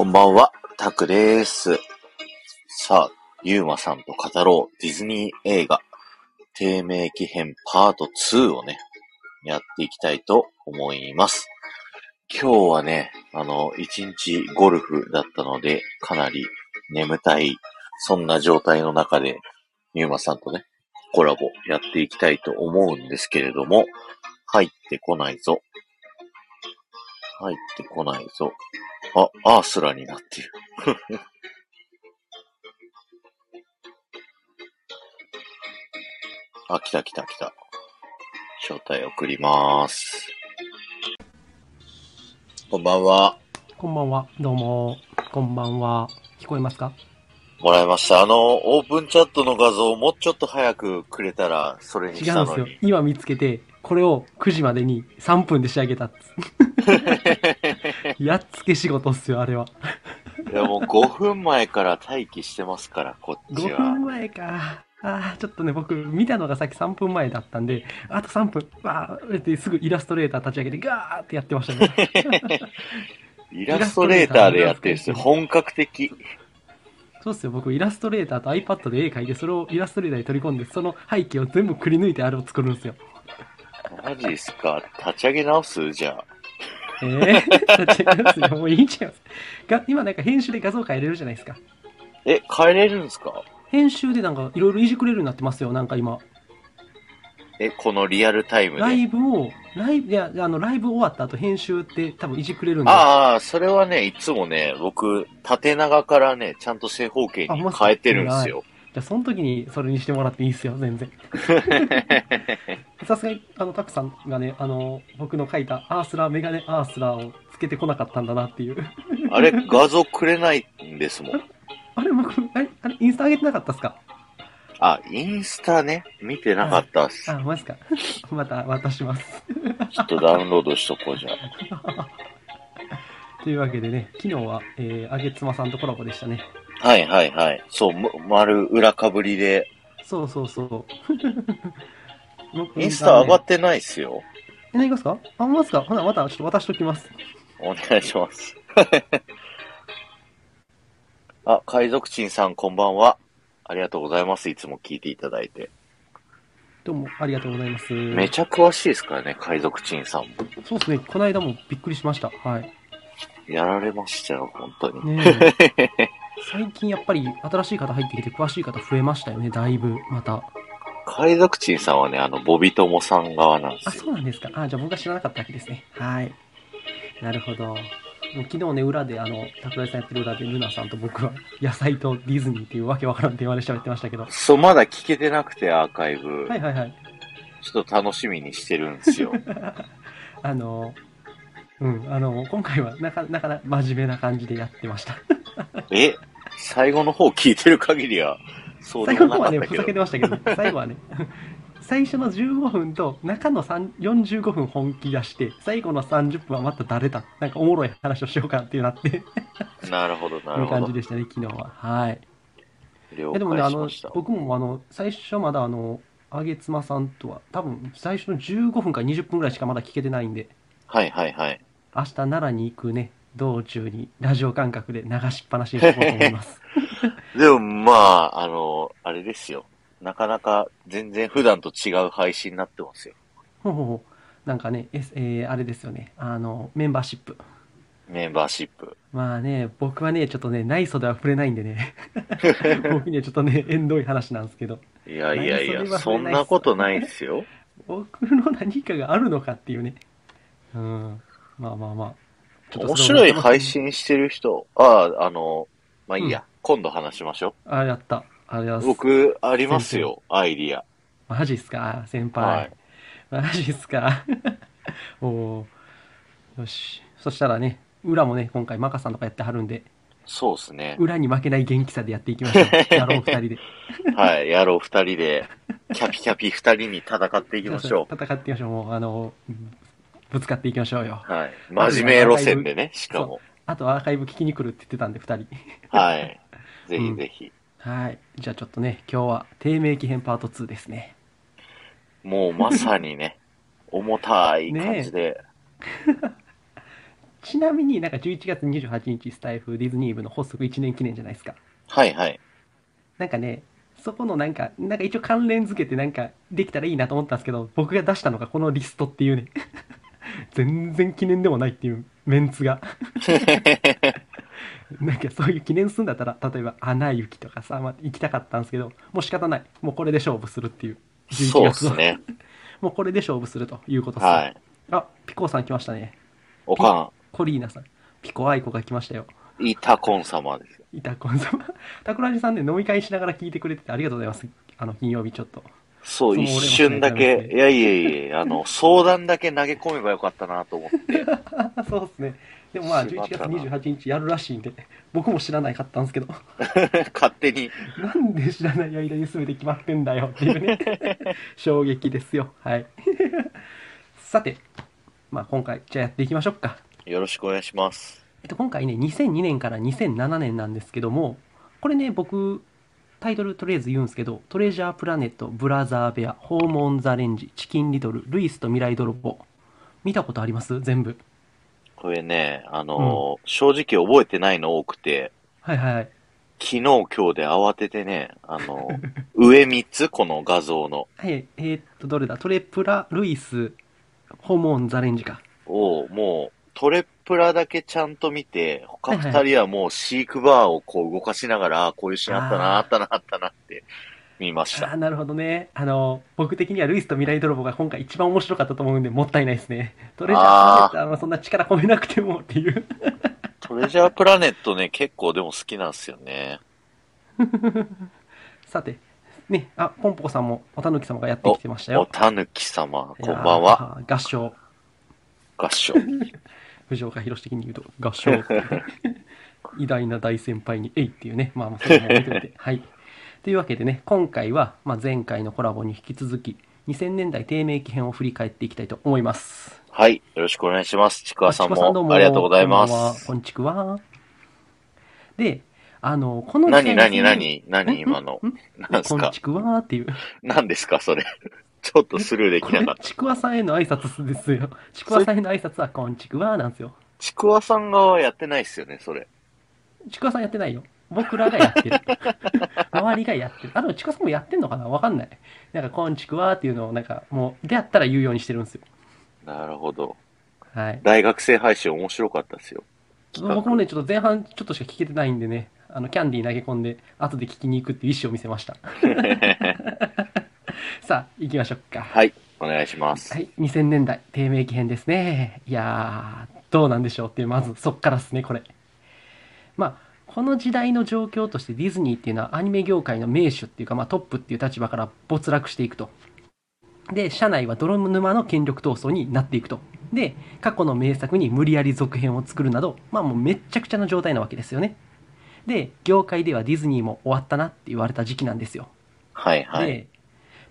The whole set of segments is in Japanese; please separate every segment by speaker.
Speaker 1: こんばんは、タクです。さあ、ゆうまさんと語ろうディズニー映画、低迷期編パート2をね、やっていきたいと思います。今日はね、あの、一日ゴルフだったので、かなり眠たい、そんな状態の中で、ゆうまさんとね、コラボやっていきたいと思うんですけれども、入ってこないぞ。入ってこないぞ。あ、アースラになってる。あ、来た来た来た。招待送ります。こんばんは。
Speaker 2: こんばんは。どうも。こんばんは。聞こえますか？
Speaker 1: もらいました。あの、オープンチャットの画像もうちょっと早くくれたら、それに
Speaker 2: 違うん
Speaker 1: したのに。。
Speaker 2: ですよ今見つけて、これを9時までに3分で仕上げたっつ。やっつけ仕事っすよ、あれは。
Speaker 1: いや、もう5分前から待機してますから、こっち
Speaker 2: 5
Speaker 1: は
Speaker 2: 分。前か。ああ、ちょっとね、僕、見たのがさっき3分前だったんで、あと3分、わーってすぐイラストレーター立ち上げて、ガーってやってましたね。
Speaker 1: イラストレーターでやってるんですよ。本格的。
Speaker 2: そうっすよ、僕、イラストレーターと iPad で絵描いて、それをイラストレーターに取り込んで、その背景を全部くり抜いてあれを作るんですよ。
Speaker 1: マジっすか立ち上げ直す？じゃあ。
Speaker 2: ええー、違いますよ。もういいんちゃいます。が今なんか編集で画像変えれるじゃないですか。
Speaker 1: え、変えれるんですか？
Speaker 2: 編集でなんかいろいろいじくれるようになってますよ。なんか今。
Speaker 1: え、このリアルタイム
Speaker 2: ラ
Speaker 1: で。
Speaker 2: イブを、ライブ、いや、あの、ライブ終わった後編集って多分いじくれるんで。
Speaker 1: ああ、それはね、いつもね、僕、縦長からね、ちゃんと正方形に変えてるんですよ。
Speaker 2: じゃあその時にそれにしてもらっていいですよ、全然。さすがに、あの、タクさんがね、あの、僕の書いたアースラー、メガネアースラーをつけてこなかったんだなっていう。
Speaker 1: あれ、画像くれないんですもん。
Speaker 2: あれ、僕、あれ、あれインスタ上げてなかったっすか？
Speaker 1: あ、インスタね、見てなかったっす。
Speaker 2: あ、マジか？また渡します。
Speaker 1: ちょっとダウンロードしとこうじゃあ。
Speaker 2: というわけでね、昨日は、えー、あげつまさんとコラボでしたね。
Speaker 1: はいはいはい。そう、む丸裏かぶりで。
Speaker 2: そうそうそう。
Speaker 1: インスタ上が
Speaker 2: っ
Speaker 1: ってないっすよ。
Speaker 2: え、何がですか？あ、まですかほな、またちょっと渡しときます。
Speaker 1: お願いします。あ、海賊鎮さんこんばんは。ありがとうございます。いつも聞いていただいて。
Speaker 2: どうも、ありがとうございます。
Speaker 1: めちゃ詳しいですからね、海賊鎮さんも。
Speaker 2: そうですね、この間もびっくりしました。はい。
Speaker 1: やられましたよ、本当に。
Speaker 2: ねえ 最近やっぱり新しい方入ってきて詳しい方増えましたよね、だいぶ、また。
Speaker 1: 海賊鎮さんはね、あの、ボビトモさん側なんで
Speaker 2: あ、
Speaker 1: すよ。
Speaker 2: そうなんですか。あ、じゃあ僕が知らなかったわけですね。はい。なるほど。もう昨日ね、裏で、あの、桜井さんやってる裏で、ルナさんと僕は、野菜とディズニーっていうわけわからん電話で喋ってましたけど。
Speaker 1: そう、まだ聞けてなくて、アーカイブ。
Speaker 2: はいはいはい。
Speaker 1: ちょっと楽しみにしてるんですよ。
Speaker 2: あの、うん、あの、今回はなかなかな真面目な感じでやってました。
Speaker 1: え？最後の方聞いてる限りは、そうで
Speaker 2: 最
Speaker 1: も
Speaker 2: 後の方はね、ふざ
Speaker 1: けど。
Speaker 2: けてましたけど、最後はね、最初の15分と中の3 45分本気出して、最後の30分はまた誰だなんかおもろい話をしようかっていうなって、い
Speaker 1: なるほど、なる
Speaker 2: う
Speaker 1: ほど。
Speaker 2: 感じでしたね、昨日は。はい。
Speaker 1: 了
Speaker 2: いやでもね、あの
Speaker 1: 解しました。、
Speaker 2: 僕もあの、最初まだあの、あげつまさんとは、多分最初の15分か20分ぐらいしかまだ聞けてないんで、
Speaker 1: はいはいはい。
Speaker 2: 明日奈良に行くね、道中にラジオ感覚で流しっぱなしにしようと思います。
Speaker 1: でもまあ、あの、あれですよ。なかなか全然普段と違う配信になってますよ。
Speaker 2: ほうほうほうなんかね、S えーあれですよね、あの、メンバーシップ。
Speaker 1: メンバーシップ。
Speaker 2: まあね、僕はね、ちょっとね、内装では触れないんでね、僕にはちょっとね、縁遠い話なんですけど、
Speaker 1: いやいやいや、
Speaker 2: 何そ
Speaker 1: んなことないっすよ。
Speaker 2: 僕の何かがあるのかっていうね。うん。まあまあまあ。
Speaker 1: 面白い配。信してる人、ああ、あの、まあいいや、今度話しましょ
Speaker 2: あ、やった。ありが
Speaker 1: う。
Speaker 2: とうございます。
Speaker 1: 僕、ありますよ、アイディア。
Speaker 2: マジっすか？先輩。
Speaker 1: はい。
Speaker 2: マジっすか？お おーよし。そしたらね、裏もね、今回マカさんとかやってはるんで、
Speaker 1: そうですね。
Speaker 2: 裏に負けない元気さでやっていきましょう。やろう二人で。
Speaker 1: はい、やろう二人で、キャピキャピ二人に戦っていきましょ
Speaker 2: 戦っていきましょう。もう、あの、ぶつかっていきましょうよ。
Speaker 1: う。はい。真面目路線でね、しかも。
Speaker 2: あとアーカイブ聞きに来るって言ってたんで、二人。
Speaker 1: はい。ぜひぜひ。
Speaker 2: はい。じゃあちょっとね、今日は低迷期編パート2ですね。
Speaker 1: もうまさにね、重たい感じで。
Speaker 2: ちなみになんか11月28日スタイフディズニー部の発足1年記念じゃないですか。
Speaker 1: はいはい。
Speaker 2: なんかね、そこのなんか、なんか一応関連付けてなんかできたらいいなと思ったんですけど、僕が出したのがこのリストっていうね、全然記念でもないっていうメンツが。なんかそういう記念するんだったら、例えば、アナ雪とかさ、まあ、行きたかったんですけど、もう仕方ない。もうこれで勝負するっていう。
Speaker 1: そうっ
Speaker 2: 11月の
Speaker 1: すね。
Speaker 2: もうこれで勝負するということっすね
Speaker 1: はい。
Speaker 2: あ、ピコさん来ましたね。
Speaker 1: おか
Speaker 2: コリーナさん。ピコアイコが来ましたよ。
Speaker 1: ん、イタコン様です。
Speaker 2: イタコン様。タクラジさんね、飲み会しながら聞いてくれててありがとうございます。あの、金曜日ちょっと。
Speaker 1: そう、一瞬だけ
Speaker 2: い
Speaker 1: やいやいや、あの、相談だけ投げ込めばよかったなと思って。
Speaker 2: そうですね。でもまあ、11
Speaker 1: しまったな
Speaker 2: 月28日やるらしいんで、僕も知らないかったんですけど、
Speaker 1: 勝手に。
Speaker 2: なんで知らない間に全て決まってんだよっていうね、衝撃ですよ。はい。さて、まあ今回、じゃあやっていきましょうか。
Speaker 1: よろしくお願いします。
Speaker 2: えっと、今回ね、2002年から2007年なんですけども、これね、僕、タイトルとりあえず言うんですけど、トレジャープラネット、ブラザーベア、ホームオンザレンジ、チキンリトル、ルイスと未来泥棒。見たことあります？全部。
Speaker 1: これね、あのー正直覚えてないの多くて、
Speaker 2: はいはいはい。
Speaker 1: 昨日今日で慌ててね、あのー 上3つ、この画像の、
Speaker 2: はい、えーっと、どれだ？トレプラ、ルイス、ホームオンザレンジか。
Speaker 1: を、もう、トレプラだけちゃんと見て、他
Speaker 2: はいはい
Speaker 1: 2人はもうシークバーをこう動かしながら、あこういうシーンあったな、あったな、あったなって見ました。
Speaker 2: ああ、なるほどね。あの、僕的にはルイスと未来泥棒が今回一番面白かったと思うんで、もったいないですね。トレジャープラネットはまあそんな力込めなくてもっていう。
Speaker 1: トレジャープラネットね、結構でも好きなんですよね。
Speaker 2: さて、ね、あ、ポンポコさんも、おたぬき様がやってきてました
Speaker 1: お
Speaker 2: よ。
Speaker 1: たぬき様、こんばんは。
Speaker 2: 合唱。
Speaker 1: 合唱。
Speaker 2: 藤岡弘的に言うと、合唱 偉大な大先輩に、えいっていうね。まあまあ、それも置いといて。はい。というわけでね、今回は、まあ、前回のコラボに引き続き、2000年代低迷期編を振り返っていきたいと思います。
Speaker 1: はい、よろしくお願いします。ちくわさんもありがとうございます。
Speaker 2: こんちくわ。で、あの、この時
Speaker 1: 何
Speaker 2: 代
Speaker 1: 何
Speaker 2: に
Speaker 1: 何何今の何ですか？
Speaker 2: こんちくわっていう。
Speaker 1: 何ですかそれ。ちょっとスルーできなかっ、た。
Speaker 2: ちくわさんへの挨拶ですよ。ちくわさんへの挨拶は、こんちくわなんですよ。
Speaker 1: ちくわさん側はやってないっすよね、それ。
Speaker 2: ちくわさんやってないよ。僕らがやってる。周りがやってる。あと、ちくわさんもやってんのかな？わかんない。なんか、こんちくわっていうのを、なんか、もう、出会ったら言うようにしてるんですよ。
Speaker 1: なるほど。
Speaker 2: はい。
Speaker 1: 大学生配信面白かったですよ。
Speaker 2: 僕もね、ちょっと前半ちょっとしか聞けてないんでね、あの、キャンディー投げ込んで、後で聞きに行くっていう意思を見せました。さあ、行きましょうか。
Speaker 1: はい、お願いします。
Speaker 2: はい、2000年代、低迷期編ですね。いやー、どうなんでしょうっていう、まずそっからですね、これ。まあ、この時代の状況としてディズニーっていうのはアニメ業界の名手っていうか、まあトップっていう立場から没落していくと。で、社内は泥沼の権力闘争になっていくと。で、過去の名作に無理やり続編を作るなど、まあもうめっちゃくちゃな状態なわけですよね。で、業界ではディズニーも終わったなって言われた時期なんですよ。
Speaker 1: はいはい。
Speaker 2: で、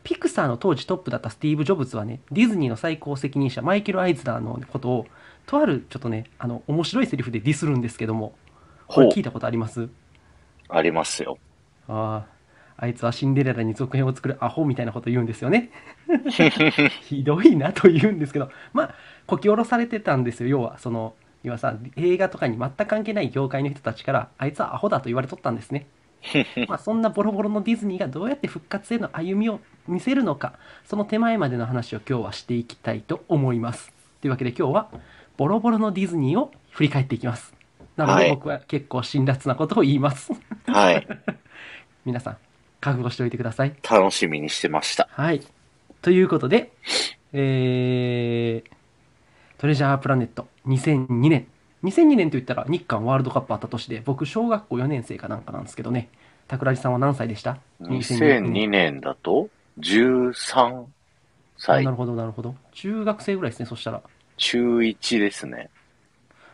Speaker 2: ピクサーの当時トップだったスティーブ・ジョブズはね、ディズニーの最高責任者、マイケル・アイズナーのことを、とあるちょっとね、あの、面白いセリフでディスるんですけども、これ聞いたことあります？
Speaker 1: ありますよ。
Speaker 2: ああ、あいつはシンデレラに続編を作るアホみたいなこと言うんですよね。ひどいなと言うんですけど、まあ、こき下ろされてたんですよ、要は。その、要はさ、映画とかに全く関係ない業界の人たちから、あいつはアホだと言われとったんですね。まあそんなボロボロのディズニーがどうやって復活への歩みを見せるのか、その手前までの話を今日はしていきたいと思います。というわけで今日は、ボロボロのディズニーを振り返っていきます。なの
Speaker 1: はい
Speaker 2: で僕は結構辛辣なことを言います。
Speaker 1: はい。
Speaker 2: 皆さん、覚悟しておいてください。
Speaker 1: 楽しみにしてました。
Speaker 2: はい。ということで、えー、トレジャープラネット2002年。2002年と言ったら日韓ワールドカップあった年で、僕小学校4年生かなんかなんですけどね。桜地さんは何歳でした
Speaker 1: ？2002年だと、13
Speaker 2: あ
Speaker 1: 歳
Speaker 2: なる、ほど、なるほど。中学生ぐらいですね、そしたら。
Speaker 1: 中1ですね。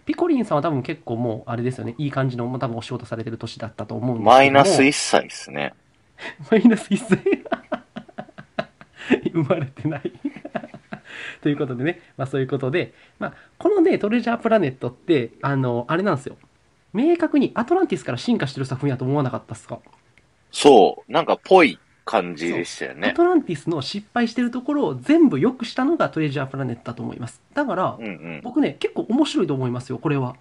Speaker 2: ピコリンさんは多分結構もう、あれですよね、いい感じの、もう多分お仕事されてる年だったと思うんですけども。
Speaker 1: マイナス1歳ですね。
Speaker 2: マイナス1歳。生まれてない。ということでね、まあそういうことで、まあこのね、トレジャープラネットって、あの、あれなんですよ。明確にアトランティスから進化してる作品やと思わなかったっすか？
Speaker 1: そう、なんかぽい感じでしたよ
Speaker 2: ア
Speaker 1: ね。
Speaker 2: トランティスの失敗してるところを全部良くしたのがトレジャープラネットだと思います。だから
Speaker 1: う、んうん。
Speaker 2: 僕ね、結構面白いと思いますよ、これは。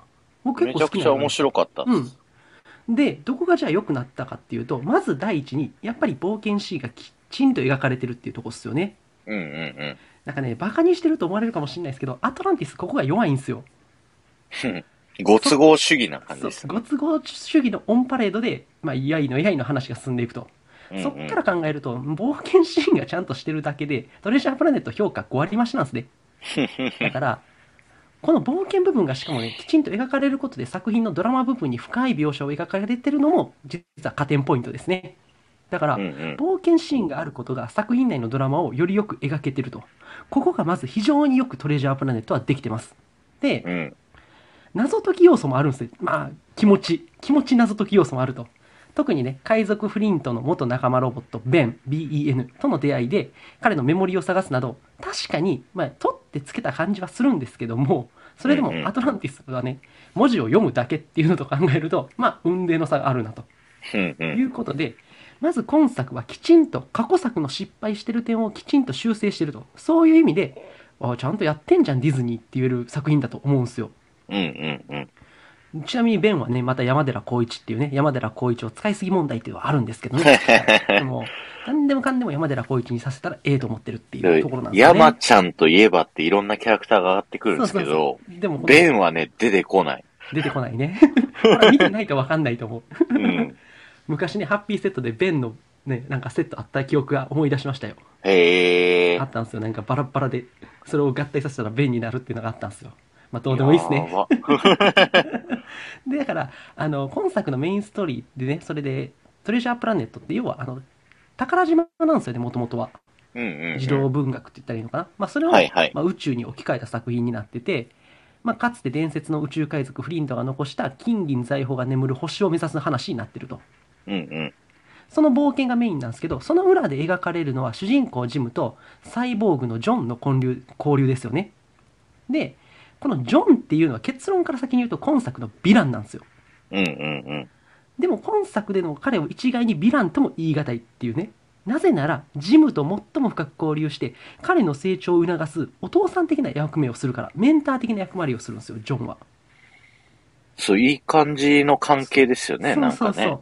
Speaker 2: 僕結
Speaker 1: めちゃくちゃ面白かった。
Speaker 2: うん。で、どこがじゃあ良くなったかっていうと、まず第一に、やっぱり冒険シーンがきちんと描かれてるっていうところですよね。
Speaker 1: うんうん
Speaker 2: なんかね、バカにしてると思われるかもしれないですけど、アトランティスここが弱いんですよ。
Speaker 1: うん。ご都合主義な感じですね。
Speaker 2: ご都合主義のオンパレードで、まあ、いやいのいやいの話が進んでいくと。
Speaker 1: うんうん
Speaker 2: そっから考えると、冒険シーンがちゃんとしてるだけで、トレジャープラネット評価5割増しなんですね。だから、この冒険部分がしかもね、きちんと描かれることで作品のドラマ部分に深い描写を描かれてるのも、実は加点ポイントですね。だから、
Speaker 1: うんうん。
Speaker 2: 冒険シーンがあることが作品内のドラマをよりよく描けてると。ここがまず非常によくトレジャープラネットはできてます。で、
Speaker 1: うん。
Speaker 2: 謎解き要素もあるんですよ。まあ、気持ち。気持ち謎解き要素もあると。特にね、海賊フリントの元仲間ロボット、ベン、BEN との出会いで、彼のメモリを探すなど、確かに、まあ、取ってつけた感じはするんですけども、それでもアトランティスはね、文字を読むだけっていうのと考えると、まあ、運命の差があるなとい
Speaker 1: ん。
Speaker 2: うことで、まず今作はきちんと過去作の失敗してる点をきちんと修正してると。そういう意味で、あちゃんとやってんじゃん、ディズニーって言える作品だと思うんですよ。
Speaker 1: うんうんうん。
Speaker 2: ちなみにベンはね、また山寺宏一っていうね、山寺宏一を使いすぎ問題っていうのはあるんですけどね。でも、何でもかんでも山寺宏一にさせたらええと思ってるっていうところなんですよね。
Speaker 1: 山ちゃんといえばっていろんなキャラクターが上がってくるんですけど、
Speaker 2: そうそうそうでも、
Speaker 1: ベンはね、出てこない。
Speaker 2: 出てこないね。見てないとわかんないと思う。
Speaker 1: うん。
Speaker 2: 昔ね、ハッピーセットでベンのね、なんかセットあった記憶が思い出しましたよ。
Speaker 1: へえ。
Speaker 2: あったんですよ。なんかバラッバラで、それを合体させたらベンになるっていうのがあったんですよ。まあ、どうでもいいですね。で、だから、あの、今作のメインストーリーでね、それで、トレジャープラネットって要は、あの、宝島なんですよね、もともとは。
Speaker 1: うんうんうん。
Speaker 2: 児童文学って言ったらいいのかな。まあ、それを、
Speaker 1: はいはい
Speaker 2: まあ、宇宙に置き換えた作品になってて、まあ、かつて伝説の宇宙海賊フリントが残した金銀財宝が眠る星を目指す話になってると。
Speaker 1: うんうん。
Speaker 2: その冒険がメインなんですけど、その裏で描かれるのは主人公ジムとサイボーグのジョンの交流交流ですよね。で、このジョンっていうのは結論から先に言うと今作のヴィランなんですよ。
Speaker 1: うんうんうん。
Speaker 2: でも今作での彼を一概にヴィランとも言い難いっていうね。なぜなら、ジムと最も深く交流して、彼の成長を促すお父さん的な役目をするから、メンター的な役割をするんですよ、ジョンは。
Speaker 1: そう、いい感じの関係ですよね、
Speaker 2: そ
Speaker 1: なか
Speaker 2: うんそうそう
Speaker 1: ね。。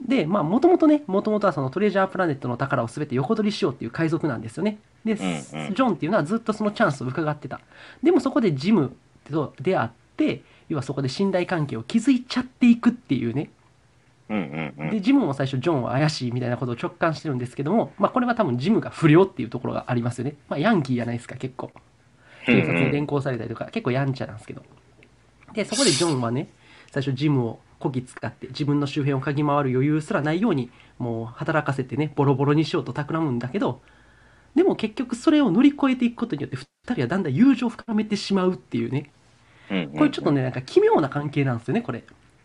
Speaker 2: で、まあ、もともとね、もともとはそのトレジャープラネットの宝を全て横取りしようっていう海賊なんですよね。で、ジョンっていうのはずっとそのチャンスを伺ってた。でもそこでジムと出会って、要はそこで信頼関係を築いちゃっていくっていうね。で、
Speaker 1: ん。
Speaker 2: ジムも最初ジョンは怪しいみたいなことを直感してるんですけども、まあこれは多分ジムが不良っていうところがありますよね。まあヤンキーじゃないですか、結構。警察に連行されたりとか、結構やんちゃなんですけど。で、そこでジョンはね、最初ジムをこき使って自分の周辺を嗅ぎ回る余裕すらないように、もう働かせてね、ボロボロにしようと企むんだけど、でも結局それを乗り越えていくことによって、二人はだんだん友情を深めてしまうっていうね、これちょっとね、なんか奇妙な関係なんですよね、これ。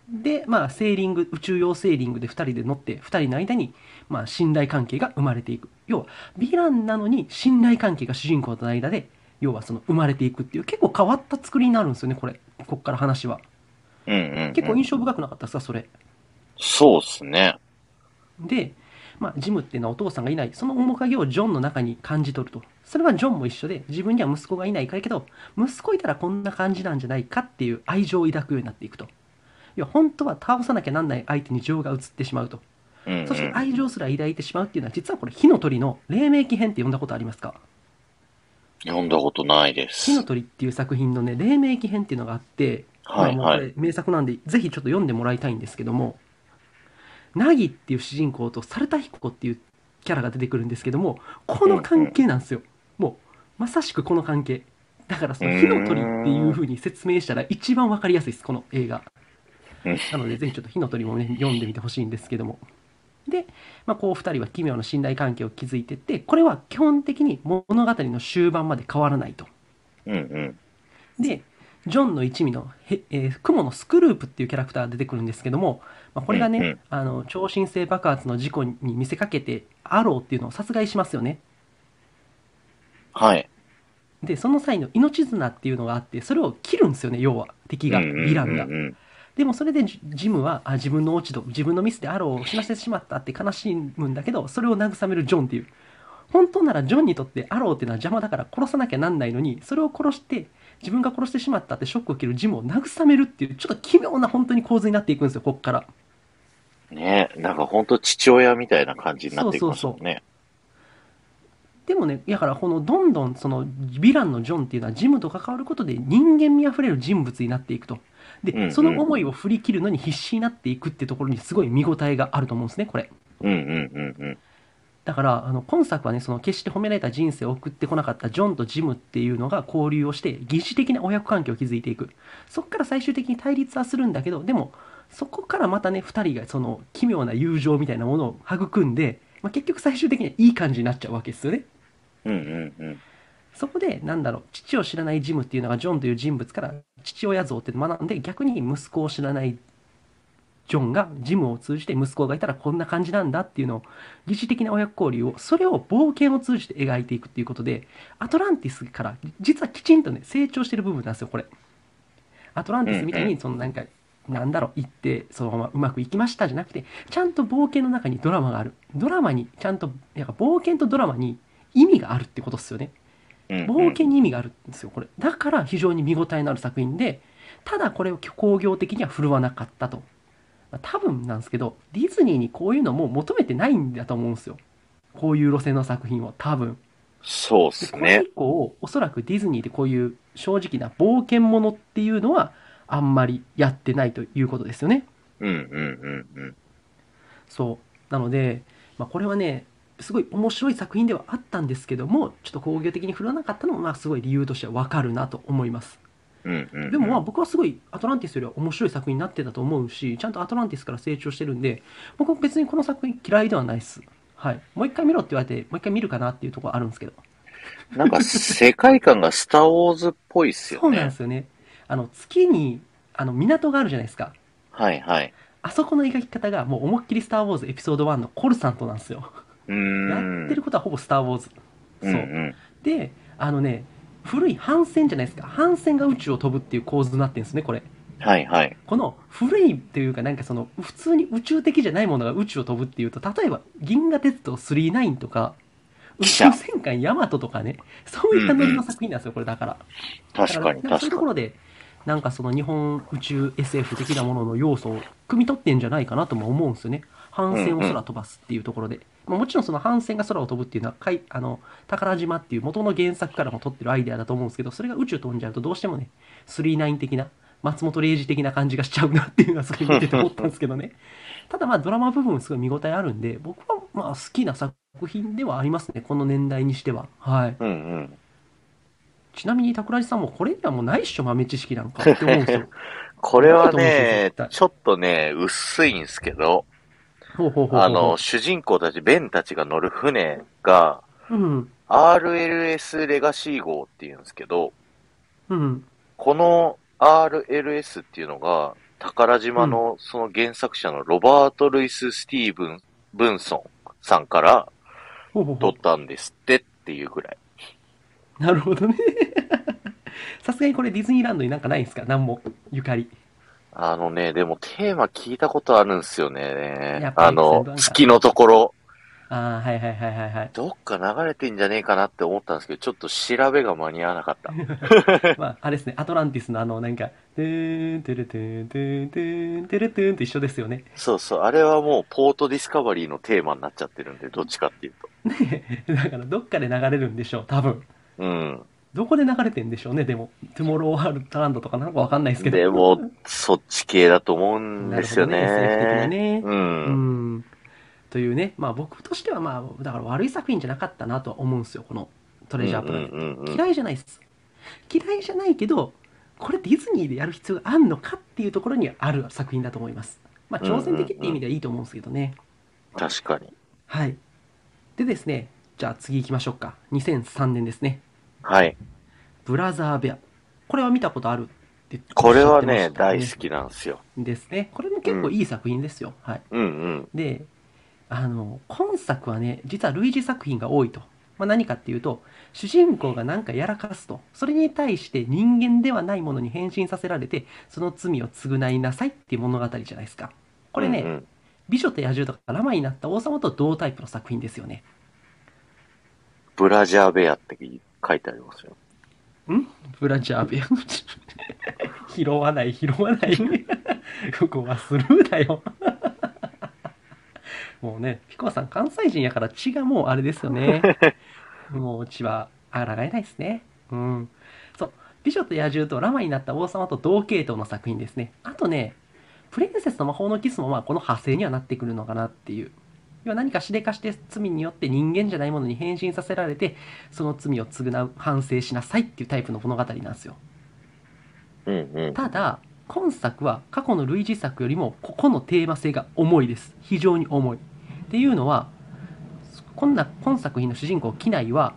Speaker 2: で、まあ、セーリング、宇宙用セーリングで2人で乗って、2人の間に、まあ、信頼関係が生まれていく。要は、ヴィランなのに信頼関係が主人公との間で、要はその生まれていくっていう、結構変わった作りになるんですよね、これ。こっから話は。
Speaker 1: うんうんうん。
Speaker 2: 結構印象深くなかったですか、それ。
Speaker 1: そうっすね。
Speaker 2: で、まあ、ジムっていうのはお父さんがいない、その面影をジョンの中に感じ取ると。それはジョンも一緒で、自分には息子がいないからけど、息子いたらこんな感じなんじゃないかっていう愛情を抱くようになっていくと。いや、本当は倒さなきゃなんない相手に情が移ってしまうと。
Speaker 1: うんうん
Speaker 2: そして愛情すら抱いてしまうっていうのは、実はこれ、火の鳥の黎明期編って読んだことありますか？
Speaker 1: 読んだことないです
Speaker 2: 火。の鳥っていう作品のね、黎明期編っていうのがあって、
Speaker 1: はいはい
Speaker 2: まあもうこれ名作なんで、ぜひちょっと読んでもらいたいんですけども、ナギっていう主人公とサルタヒコっていうキャラが出てくるんですけども、この関係なんですよ。もう、まさしくこの関係。だからその火の鳥っていう風に説明したら一番わかりやすいです、この映画。
Speaker 1: うん
Speaker 2: なので、ぜひちょっと火の鳥もね、読んでみてほしいんですけども。で、まあ、こう二人は奇妙な信頼関係を築いていって、これは基本的に物語の終盤まで変わらないと。
Speaker 1: うんうん。
Speaker 2: で、ジョンの一味のへ、えー雲のスクループっていうキャラクターが出てくるんですけども、まあ、これがね、
Speaker 1: うんうん
Speaker 2: あの超新星爆発の事故に見せかけてアローっていうのを殺害しますよね。
Speaker 1: はい。
Speaker 2: で、その際の命綱っていうのがあって、それを切るんですよね、要は。敵が、ヴィランが。でもそれでジジムはあ自分の落ち度自分のミスでアローを死なせてしまったって悲しむんだけどそれを慰めるジョンっていう本当ならジョンにとってアローっていうのは邪魔だから殺さなきゃなんないのにそれを殺して自分が殺してしまったってショックを受けるジムを慰めるっていうちょっと奇妙な本当に構図になっていくんですよこっから。
Speaker 1: ねなんかほんと父親みたいな感じになっていきますもんね。
Speaker 2: でもねだからこのどんどんそのヴィランのジョンっていうのはジムと関わることで人間味あふれる人物になっていくと。で、
Speaker 1: うんうん。
Speaker 2: その思いを振り切るのに必死になっていくってところにすごい見応えがあると思うんですねこれ。
Speaker 1: うんうんうんうん。
Speaker 2: だからあの今作はねその決して褒められた人生を送ってこなかったジョンとジムっていうのが交流をして疑似的な親子関係を築いていくそこから最終的に対立はするんだけどでもそこからまたね2人がその奇妙な友情みたいなものを育んで、まあ、結局最終的にはいい感じになっちゃうわけですよね
Speaker 1: うんうんうん。
Speaker 2: そこでなんだろう父を知らないジムっていうのがジョンという人物から父親像って学んで逆に息子を知らないジョンがジムを通じて息子がいたらこんな感じなんだっていうのを疑似的な親子交流をそれを冒険を通じて描いていくっていうことでアトランティスから実はきちんとね成長してる部分なんですよこれ。アトランティスみたいにそのなんかなんだろう行ってそのままうまくいきましたじゃなくてちゃんと冒険の中にドラマがある。ドラマにちゃんとなんか冒険とドラマに意味があるってことですよね。冒険に意味があるんですよこれ。だから非常に見応えのある作品でただこれを工業的には振るわなかったとまあ多分なんですけどディズニーにこういうのもう求めてないんだと思うんですよ。こういう路線の作品を多分。
Speaker 1: そうっ
Speaker 2: ですこれ
Speaker 1: ね。
Speaker 2: 以降おそらくディズニーでこういう正直な冒険ものっていうのはあんまりやってないということですよね。
Speaker 1: うんうんうんうん。
Speaker 2: そう。なので、まあ、これはねすごい面白い作品ではあったんですけどもちょっと工業的に振らなかったのもまあすごい理由としては分かるなと思います
Speaker 1: うんうんうん。
Speaker 2: でもまあ僕はすごいアトランティスよりは面白い作品になってたと思うしちゃんとアトランティスから成長してるんで僕は別にこの作品嫌いではないですはいもう一回見ろって言われてもう一回見るかなっていうところあるんですけど
Speaker 1: なんか世界観がスター・ウォーズっぽいっすよ
Speaker 2: そうなんで
Speaker 1: ね。
Speaker 2: すよねあの月にあの港があるじゃないですか
Speaker 1: はいはい。
Speaker 2: あそこの描き方がもう思いっきり「スター・ウォーズ」エピソード1のコルサントなんですよ。やってることはほぼ「スター・ウォーズ」そう、
Speaker 1: うんうん。
Speaker 2: であのね古い反戦じゃないですか。反戦が宇宙を飛ぶっていう構図になってるんですねこれ。
Speaker 1: はいはい。
Speaker 2: この古いというかなんかその普通に宇宙的じゃないものが宇宙を飛ぶっていうと例えば銀河鉄道999とか宇宙戦艦ヤマトとかねそういったノリの作品なんですよこれ。だから。
Speaker 1: 確かに
Speaker 2: だらそういう
Speaker 1: 確かに。
Speaker 2: ところでなんかその日本宇宙 SF 的なものの要素を汲み取ってんじゃないかなとも思うんですよね反戦を空飛ばすっていうところで、まあもちろんその反戦が空を飛ぶっていうのはかいあの宝島っていう元の原作からも取ってるアイデアだと思うんですけどそれが宇宙飛んじゃうとどうしてもね39的な松本零士的な感じがしちゃうなっていうのはすごい見てて思ったんですけどね。ただまあドラマ部分すごい見応えあるんで僕はまあ好きな作品ではありますねこの年代にしては。はい。
Speaker 1: うんうん。
Speaker 2: ちなみに桜地さんもこれにはもうないっしょ豆知識なんかって思うんですよ。
Speaker 1: これはねちょっとね、薄いんですけど、
Speaker 2: ほうほうほうほう
Speaker 1: あの、主人公たち、ベンたちが乗る船が、
Speaker 2: うん、
Speaker 1: RLS レガシー号っていうんですけど、
Speaker 2: うん、
Speaker 1: この RLS っていうのが、宝島のその原作者のロバート・ルイス・スティーブン、ブンソンさんから
Speaker 2: ほうほうほ
Speaker 1: 取ったんですってっていうぐらい。
Speaker 2: う。なるほどね。さすがにこれディズニーランドになんかないんですか？何も、ゆかり。
Speaker 1: あのね、でもテーマ聞いたことあるんですよねあの月のところ。
Speaker 2: ああ、はいはいはいはいはい。
Speaker 1: どっか流れてんじゃねえかなって思ったんですけど、ちょっと調べが間に合わなかった。
Speaker 2: まあ、あれですね、アトランティスのあの、なんか、トゥーン、トゥルトゥーン、トゥーン、トゥーン、トゥルトゥーンと一緒ですよね。
Speaker 1: そうそう、あれはもうポートディスカバリーのテーマになっちゃってるんで、どっちかっていうと。
Speaker 2: ねだからどっかで流れるんでしょう、多分。
Speaker 1: うん。
Speaker 2: どこで流れてんでしょうね、でも。トゥモローワールドランドとかなんかわかんないですけど。
Speaker 1: でも、そっち系だと思うん
Speaker 2: なる
Speaker 1: ですよ
Speaker 2: ほどね。SF 的な
Speaker 1: ね。
Speaker 2: ね。
Speaker 1: う。
Speaker 2: うんん。というね、まあ僕としてはまあ、だから悪い作品じゃなかったなとは思うんですよ、このトレジャープラネット。
Speaker 1: うんうんうんうん
Speaker 2: 嫌いじゃないです。嫌いじゃないけど、これディズニーでやる必要があるのかっていうところにはある作品だと思います。まあ挑戦的って意味ではいいと思うんですけどね。
Speaker 1: 確かに。
Speaker 2: はい。でですね、じゃあ次行きましょうか。2003年ですね。
Speaker 1: はい。
Speaker 2: ブラザーベア。これは見たことある？って
Speaker 1: これはね、大好きなんですよ。
Speaker 2: ですね。これも結構いい作品ですよ。はい。
Speaker 1: うんうん。
Speaker 2: で、あの、今作はね、実は類似作品が多いと。まあ、何かっていうと主人公が何かやらかすとそれに対して人間ではないものに変身させられてその罪を償いなさいっていう物語じゃないですかこれね、
Speaker 1: うんうん
Speaker 2: 美女と野獣とかラマになった王様と同タイプの作品ですよね
Speaker 1: ブラジャーベアって書いてありますよ。
Speaker 2: ん？ブラジャーベア？拾わない拾わない。ここはスルーだよ。もうねピコさん関西人やから血がもうあれですよね。もう血は抗えないですね。うん。そう。美女と野獣とラマになった王様と同系統の作品ですね。あとねプリンセスの魔法のキスもまあこの派生にはなってくるのかなっていう要は何かしでかして罪によって人間じゃないものに変身させられてその罪を償う反省しなさいっていうタイプの物語なんですよ。
Speaker 1: うんうん。
Speaker 2: ただ今作は過去の類似作よりもここのテーマ性が重いです。非常に重い。っていうのはこんな今作品の主人公キナイは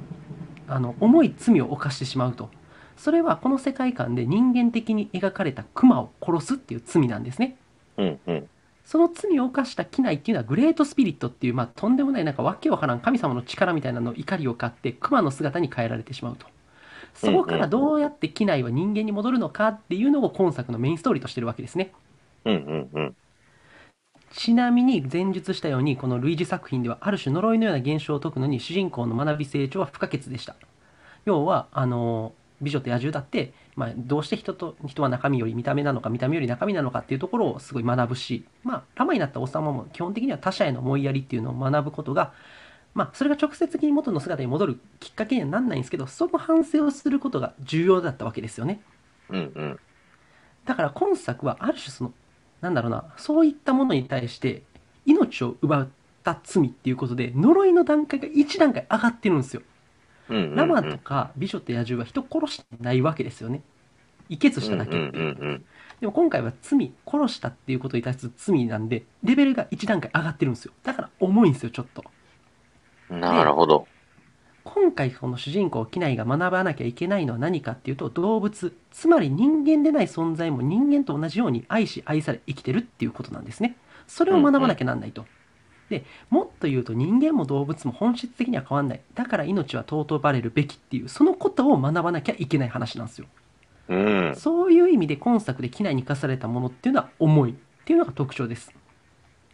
Speaker 2: あの重い罪を犯してしまうと。それはこの世界観で人間的に描かれたクマを殺すっていう罪なんですね。
Speaker 1: うんうん。
Speaker 2: その罪を犯した機内っていうのはグレートスピリットっていう、まあ、とんでもないなんかわけわからん神様の力みたいなの怒りを買って熊の姿に変えられてしまうと。そこからどうやって機内は人間に戻るのかっていうのを今作のメインストーリーとしてるわけですね。
Speaker 1: うんうんうん。
Speaker 2: ちなみに前述したようにこの類似作品ではある種呪いのような現象を解くのに主人公の学び成長は不可欠でした。要はあの美女と野獣だって、まあ、どうして人と人は中身より見た目なのか見た目より中身なのかっていうところをすごい学ぶし、まあ、ラマになった王様も基本的には他者への思いやりっていうのを学ぶことが、まあ、それが直接的に元の姿に戻るきっかけにはなんないんですけどその反省をすることが重要だったわけですよね
Speaker 1: うんうん。
Speaker 2: だから今作はある種そのなんだろうなそういったものに対して命を奪った罪っていうことで呪いの段階が1段階上がってるんですよ
Speaker 1: うんうんうん。
Speaker 2: ラマとか美女と野獣は人殺してないわけですよね意決しただけっていう、
Speaker 1: うんうん
Speaker 2: でも今回は罪殺したっていうことに対する罪なんでレベルが1段階上がってるんですよだから重いんですよちょっと
Speaker 1: うん。なるほど。
Speaker 2: 今回この主人公キナイが学ばなきゃいけないのは何かっていうと動物つまり人間でない存在も人間と同じように愛し愛され生きてるっていうことなんですねそれを学ばなきゃなんないと、でもっと言うと人間も動物も本質的には変わんない。だから命は尊ばれるべきっていうそのことを学ばなきゃいけない話なんですよ。
Speaker 1: うん。
Speaker 2: そういう意味で今作で機内に生かされたものっていうのは重いっていうのが特徴です。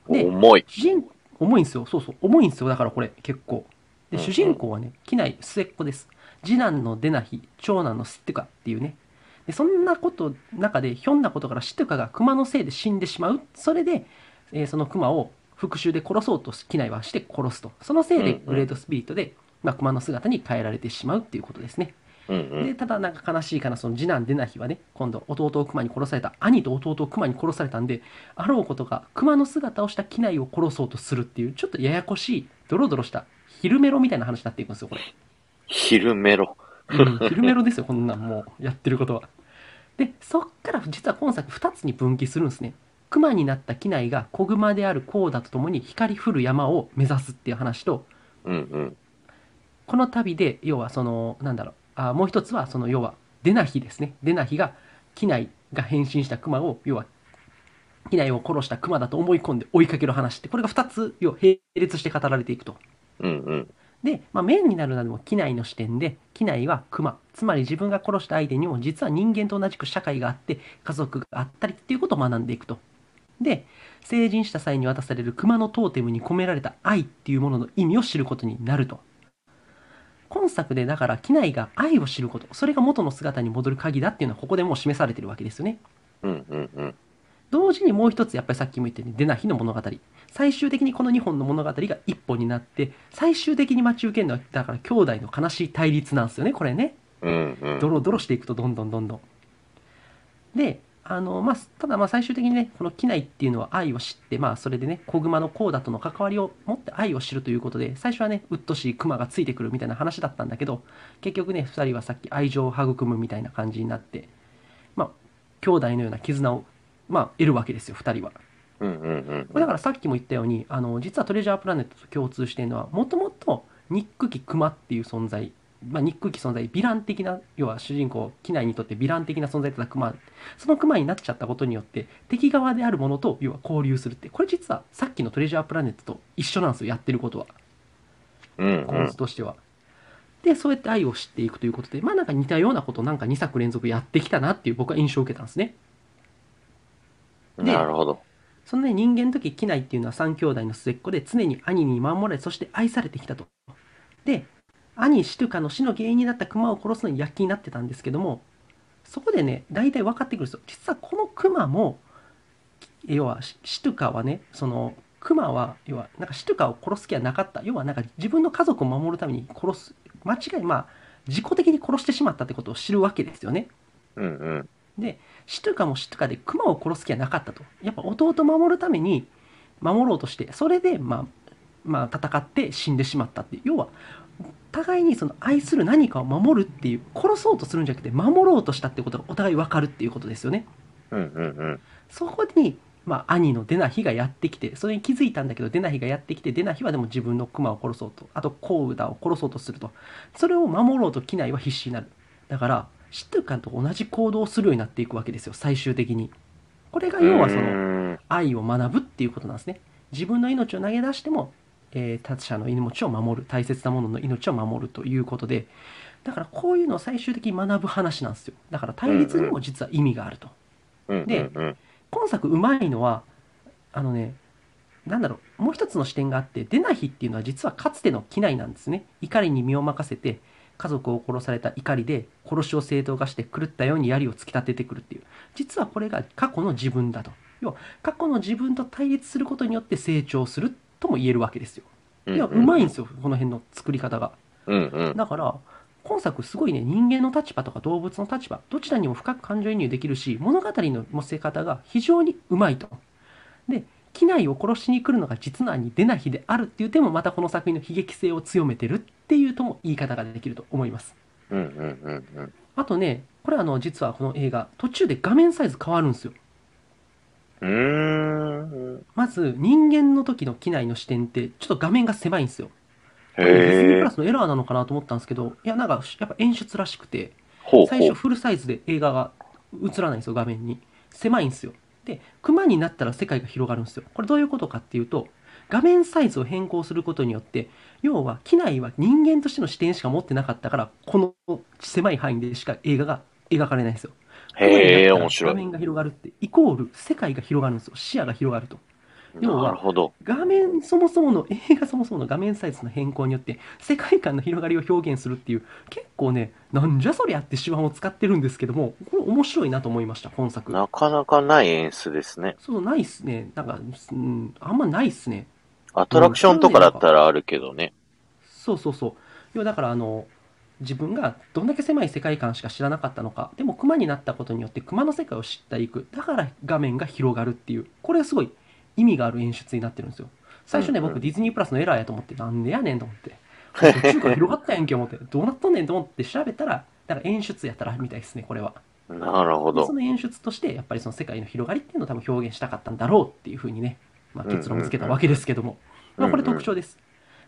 Speaker 2: で
Speaker 1: 重い。
Speaker 2: 主人重いんですよ。そうそう。重いんですよ。だからこれ結構。で主人公はね機内末っ子です。次男のデナヒ長男のステュカっていうね。でそんなこと中でひょんなことからシトゥカが熊のせいで死んでしまう。それで、えーその熊を復讐で殺そうと機内はして殺すと。そのせいでグレートスピリットで、まあ、熊の姿に変えられてしまうっていうことですね。でただなんか悲しいかなその次男デナヒはね今度弟を熊に殺された兄と弟を熊に殺されたんであろうことか熊の姿をした機内を殺そうとするっていうちょっとややこしいドロドロしたヒルメロみたいな話になっていくんですよこれ、
Speaker 1: 昼メロ。
Speaker 2: うん、ヒルメロですよこんなんもうやってることは。でそっから実は今作2つに分岐するんですね熊になった機内が子熊であるコーダと共に光降る山を目指すっていう話と
Speaker 1: うんうん。
Speaker 2: この旅で要はそのなんだろうあもう一つはその要はデナヒですねデナヒが機内が変身したクマを要は機内を殺したクマだと思い込んで追いかける話ってこれが2つ要は並列して語られていくと
Speaker 1: うんうん。
Speaker 2: で、まあ、メインになるのはでも機内の視点で機内はクマつまり自分が殺した相手にも実は人間と同じく社会があって家族があったりっていうことを学んでいくとで成人した際に渡される熊のトーテムに込められた愛っていうものの意味を知ることになると。今作でだから機内が愛を知ることそれが元の姿に戻る鍵だっていうのはここでもう示されてるわけですよね。
Speaker 1: うんうんうん。
Speaker 2: 同時にもう一つやっぱりさっきも言ったようにデナヒの物語。最終的にこの2本の物語が一本になって最終的に待ち受けるのはだから兄弟の悲しい対立なんですよねこれね。
Speaker 1: うんうん。
Speaker 2: ドロドロしていくとどんどんどんどん。であのまあただまあ最終的にねこの機内っていうのは愛を知ってまあそれでね子熊のコーダとの関わりを持って愛を知るということで最初はねうっとしいクマがついてくるみたいな話だったんだけど結局ね2人はさっき愛情を育むみたいな感じになってまあ兄弟のような絆をまあ得るわけですよ2人は。
Speaker 1: うんうん
Speaker 2: だからさっきも言ったようにあの実はトレジャープラネットと共通しているのはもともとニック機クマっていう存在、まあ、ニック機存在ヴィラン的な要は主人公機内にとってヴィラン的な存在だったクマそのクマになっちゃったことによって敵側であるものと要は交流するってこれ実はさっきのトレジャープラネットと一緒なんですよやってることは
Speaker 1: うんうん
Speaker 2: 構図としては。で、そうやって愛を知っていくということで、まあなんか似たようなことなんか2作連続やってきたなっていう僕は印象を受けたんですね。で
Speaker 1: なるほど。
Speaker 2: そのね、人間の時、キナイっていうのは3兄弟の末っ子で、常に兄に守られ、そして愛されてきたと。で、兄シトゥカの死の原因になった熊を殺すのに躍起になってたんですけども、そこでね、大体分かってくるんですよ。実はこの熊も、要はシシトゥカはね、その、熊は、要は、なんかシトゥカを殺す気はなかった。要は、なんか自分の家族を守るために殺す、間違い、まあ、自己的に殺してしまったってことを知るわけですよね。
Speaker 1: うんうん。
Speaker 2: で、シトゥカもシトゥカで熊を殺す気はなかったと。やっぱ弟を守るために守ろうとして、それで、まあ、まあ、戦って死んでしまったっていう。要は、互いにその愛する何かを守るっていう、殺そうとするんじゃなくて、守ろうとしたってことがお互い分かるっていうことですよね。
Speaker 1: うんうんうん。
Speaker 2: そこに、まあ、兄のデナヒがやってきて、それに気づいたんだけど、デナヒがやってきて、デナヒはでも自分の熊を殺そうと、あとコウダを殺そうとすると。それを守ろうとキナイは必死になる。だから、シトゥカと同じ行動をするようになっていくわけですよ、最終的に。これが要はそうの、愛を学ぶっていうことなんですね。自分の命を投げ出しても、えー他者の命を守る、大切なものの命を守るということで、だからこういうのを最終的に学ぶ話なんですよ。だから対立にも実は意味があると。
Speaker 1: うんうん
Speaker 2: で
Speaker 1: うん。
Speaker 2: 今作うまいのはあのねなんだろうもう一つの視点があってデナヒっていうのは実はかつての機内なんですね怒りに身を任せて家族を殺された怒りで殺しを正当化して狂ったように槍を突き立ててくるっていう実はこれが過去の自分だと要は過去の自分と対立することによって成長するとも言えるわけですよ。いやうまいんですよこの辺の作り方が。
Speaker 1: うんうん。
Speaker 2: だから今作すごいね人間の立場とか動物の立場どちらにも深く感情移入できるし物語の載せ方が非常にうまいと。で機内を殺しに来るのが実の兄デナヒであるっていう点もまたこの作品の悲劇性を強めてるっていうとも言い方ができると思います。
Speaker 1: うんうんうんうん。
Speaker 2: あとねこれあの実はこの映画途中で画面サイズ変わるんですよ
Speaker 1: うーん。
Speaker 2: まず人間の時の機内の視点ってちょっと画面が狭いんですよディズニープラ。スのエラーなのかなと思ったんですけどいやなんかやっぱ演出らしくて
Speaker 1: ほうほう。
Speaker 2: 最初フルサイズで映画が映らないんですよ画面に狭いんですよで熊になったら世界が広がるんですよこれどういうことかっていうと画面サイズを変更することによって要は機内は人間としての視点しか持ってなかったからこの狭い範囲でしか映画が描かれないんですよ
Speaker 1: へえ、面白い。
Speaker 2: 画面が広がるってイコール世界が広がるんですよ視野が広がると要は
Speaker 1: なるほど。
Speaker 2: 画面そもそもの映画そもそもの画面サイズの変更によって世界観の広がりを表現するっていう結構ねなんじゃそりゃって手腕を使ってるんですけどもこれ面白いなと思いました本作
Speaker 1: なかなかない演出ですね。
Speaker 2: そうないっすねなんか、うん、あんまないっすね
Speaker 1: アトラクションとかだったらあるけどね。
Speaker 2: そうそうそう要はだからあの自分がどんだけ狭い世界観しか知らなかったのか。でも熊になったことによって熊の世界を知っていく。だから画面が広がるっていう。これがすごい意味がある演出になってるんですよ。最初ね、僕ディズニープラスのエラーやと思ってなんでやねんと思って。途中から広がったやんけ思って。どうなっとんねんと思って調べたらだから演出やったらみたいですねこれは。
Speaker 1: なるほど。
Speaker 2: でそ。の演出としてやっぱりその世界の広がりっていうのを多分表現したかったんだろうっていうふうにね、まあ、結論付けたわけですけども、まあ、これ特徴です、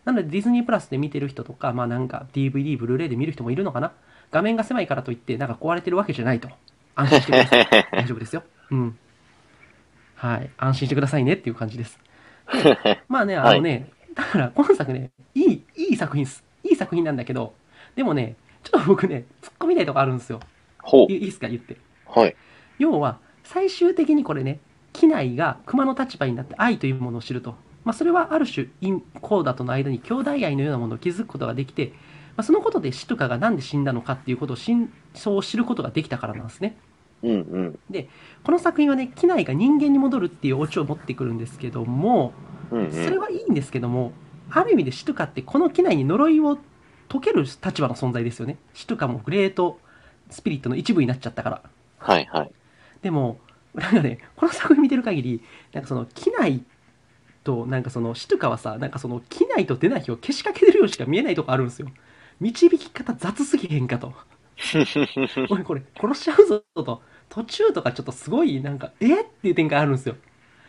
Speaker 2: なのでディズニープラスで見てる人とか、まあなんか DVD、ブルーレイで見る人もいるのかな？画面が狭いからといってなんか壊れてるわけじゃないと。安心してください。大丈夫ですよ。うん。はい。安心してくださいねっていう感じです。でまあね、あのね、だから今作ね、いい、いい作品です。いい作品なんだけど、でもね、ちょっと僕ね、突っ込みたいとこあるんですよ。
Speaker 1: ほ
Speaker 2: いいいですか？言って。
Speaker 1: う。はい。
Speaker 2: 要は最終的にこれね機内が熊の立場になって愛というものを知ると、まあ、それはある種インコーダとの間に兄弟愛のようなものを築くことができて、まあ、そのことでシトカがなんで死んだのかっていうことを真相を知ることができたからなんですね
Speaker 1: うんうん。
Speaker 2: この作品はね機内が人間に戻るっていうオチを持ってくるんですけども
Speaker 1: うんうん。
Speaker 2: それはいいんですけどもある意味でシトカってこの機内に呪いを解ける立場の存在ですよねシトカもグレートスピリットの一部になっちゃったから
Speaker 1: はいはい。
Speaker 2: でも、なんかね、この作品見てる限り、なんかその、機内と、なんかその、シトゥカはさ、なんかその、機内と出ない日をけしかけてるようにしか見えないとこあるんですよ。導き方雑すぎへんかと。俺これ、殺しちゃうぞと。途中とかちょっとすごい、なんか、えっていう展開あるんですよ。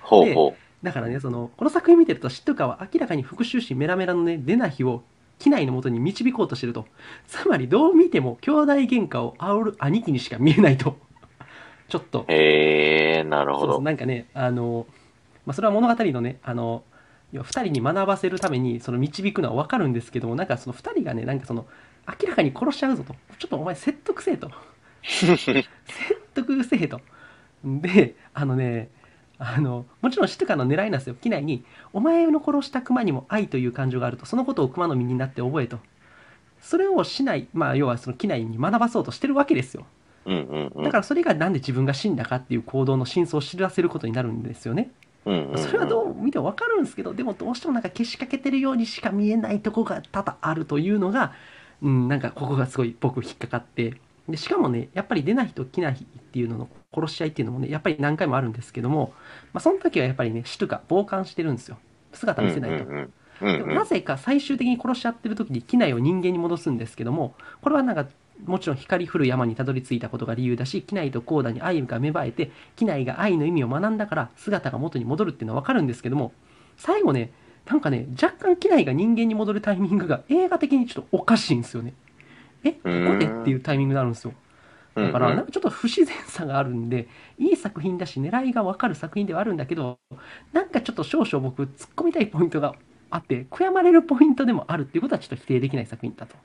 Speaker 1: ほうほ
Speaker 2: だからね、その、この作品見てると、シトゥカは明らかに復讐心メラメラのね、出ない日を、機内のもとに導こうとしてると。つまり、どう見ても、兄弟喧嘩を煽る兄貴にしか見えないと。ちょっと
Speaker 1: う。。へえ、なるほど。
Speaker 2: なんかねあの、まあ、それは物語のねあの要は2人に学ばせるためにその導くのは分かるんですけどもなんかその2人がねなんかその明らかに殺しちゃうぞと。ちょっとお前説得せえと。説得せえと。で、あのね、あの、もちろんシトカの狙いなんですよ。機内に、お前の殺した熊にも愛という感情があると。そのことを熊の身になって覚えと。それをしない、まあ、要はその機内に学ばそうとしてるわけですよ。
Speaker 1: うんうんうん。
Speaker 2: だからそれがなんで自分が死んだかっていう行動の真相を知らせることになるんですよね。
Speaker 1: うんうんうん
Speaker 2: それはどう見ても分かるんですけど、でもどうしてもなんかけしかけてるようにしか見えないとこが多々あるというのが、うん、なんかここがすごい僕引っかかって、でしかもね、やっぱり出ない人来ないっていうのの殺し合いっていうのもね、やっぱり何回もあるんですけども、まあ、その時はやっぱりね、死とか傍観してるんですよ。姿見せないと。
Speaker 1: うんうんうん
Speaker 2: でもなぜか最終的に殺し合ってる時に機内を人間に戻すんですけどもこれはなんかもちろん光降る山にたどり着いたことが理由だし機内とコーダに愛が芽生えて機内が愛の意味を学んだから姿が元に戻るっていうのは分かるんですけども最後ねなんかね若干機内が人間に戻るタイミングが映画的にちょっとおかしいんですよね。えここでっていうタイミングになるんですよ。だから、なんかちょっと不自然さがあるんで、いい作品だし、狙いがわかる作品ではあるんだけど、なんかちょっと少々僕、突っ込みたいポイントがあって、悔やまれるポイントでもあるっていうことはちょっと否定できない作品だと。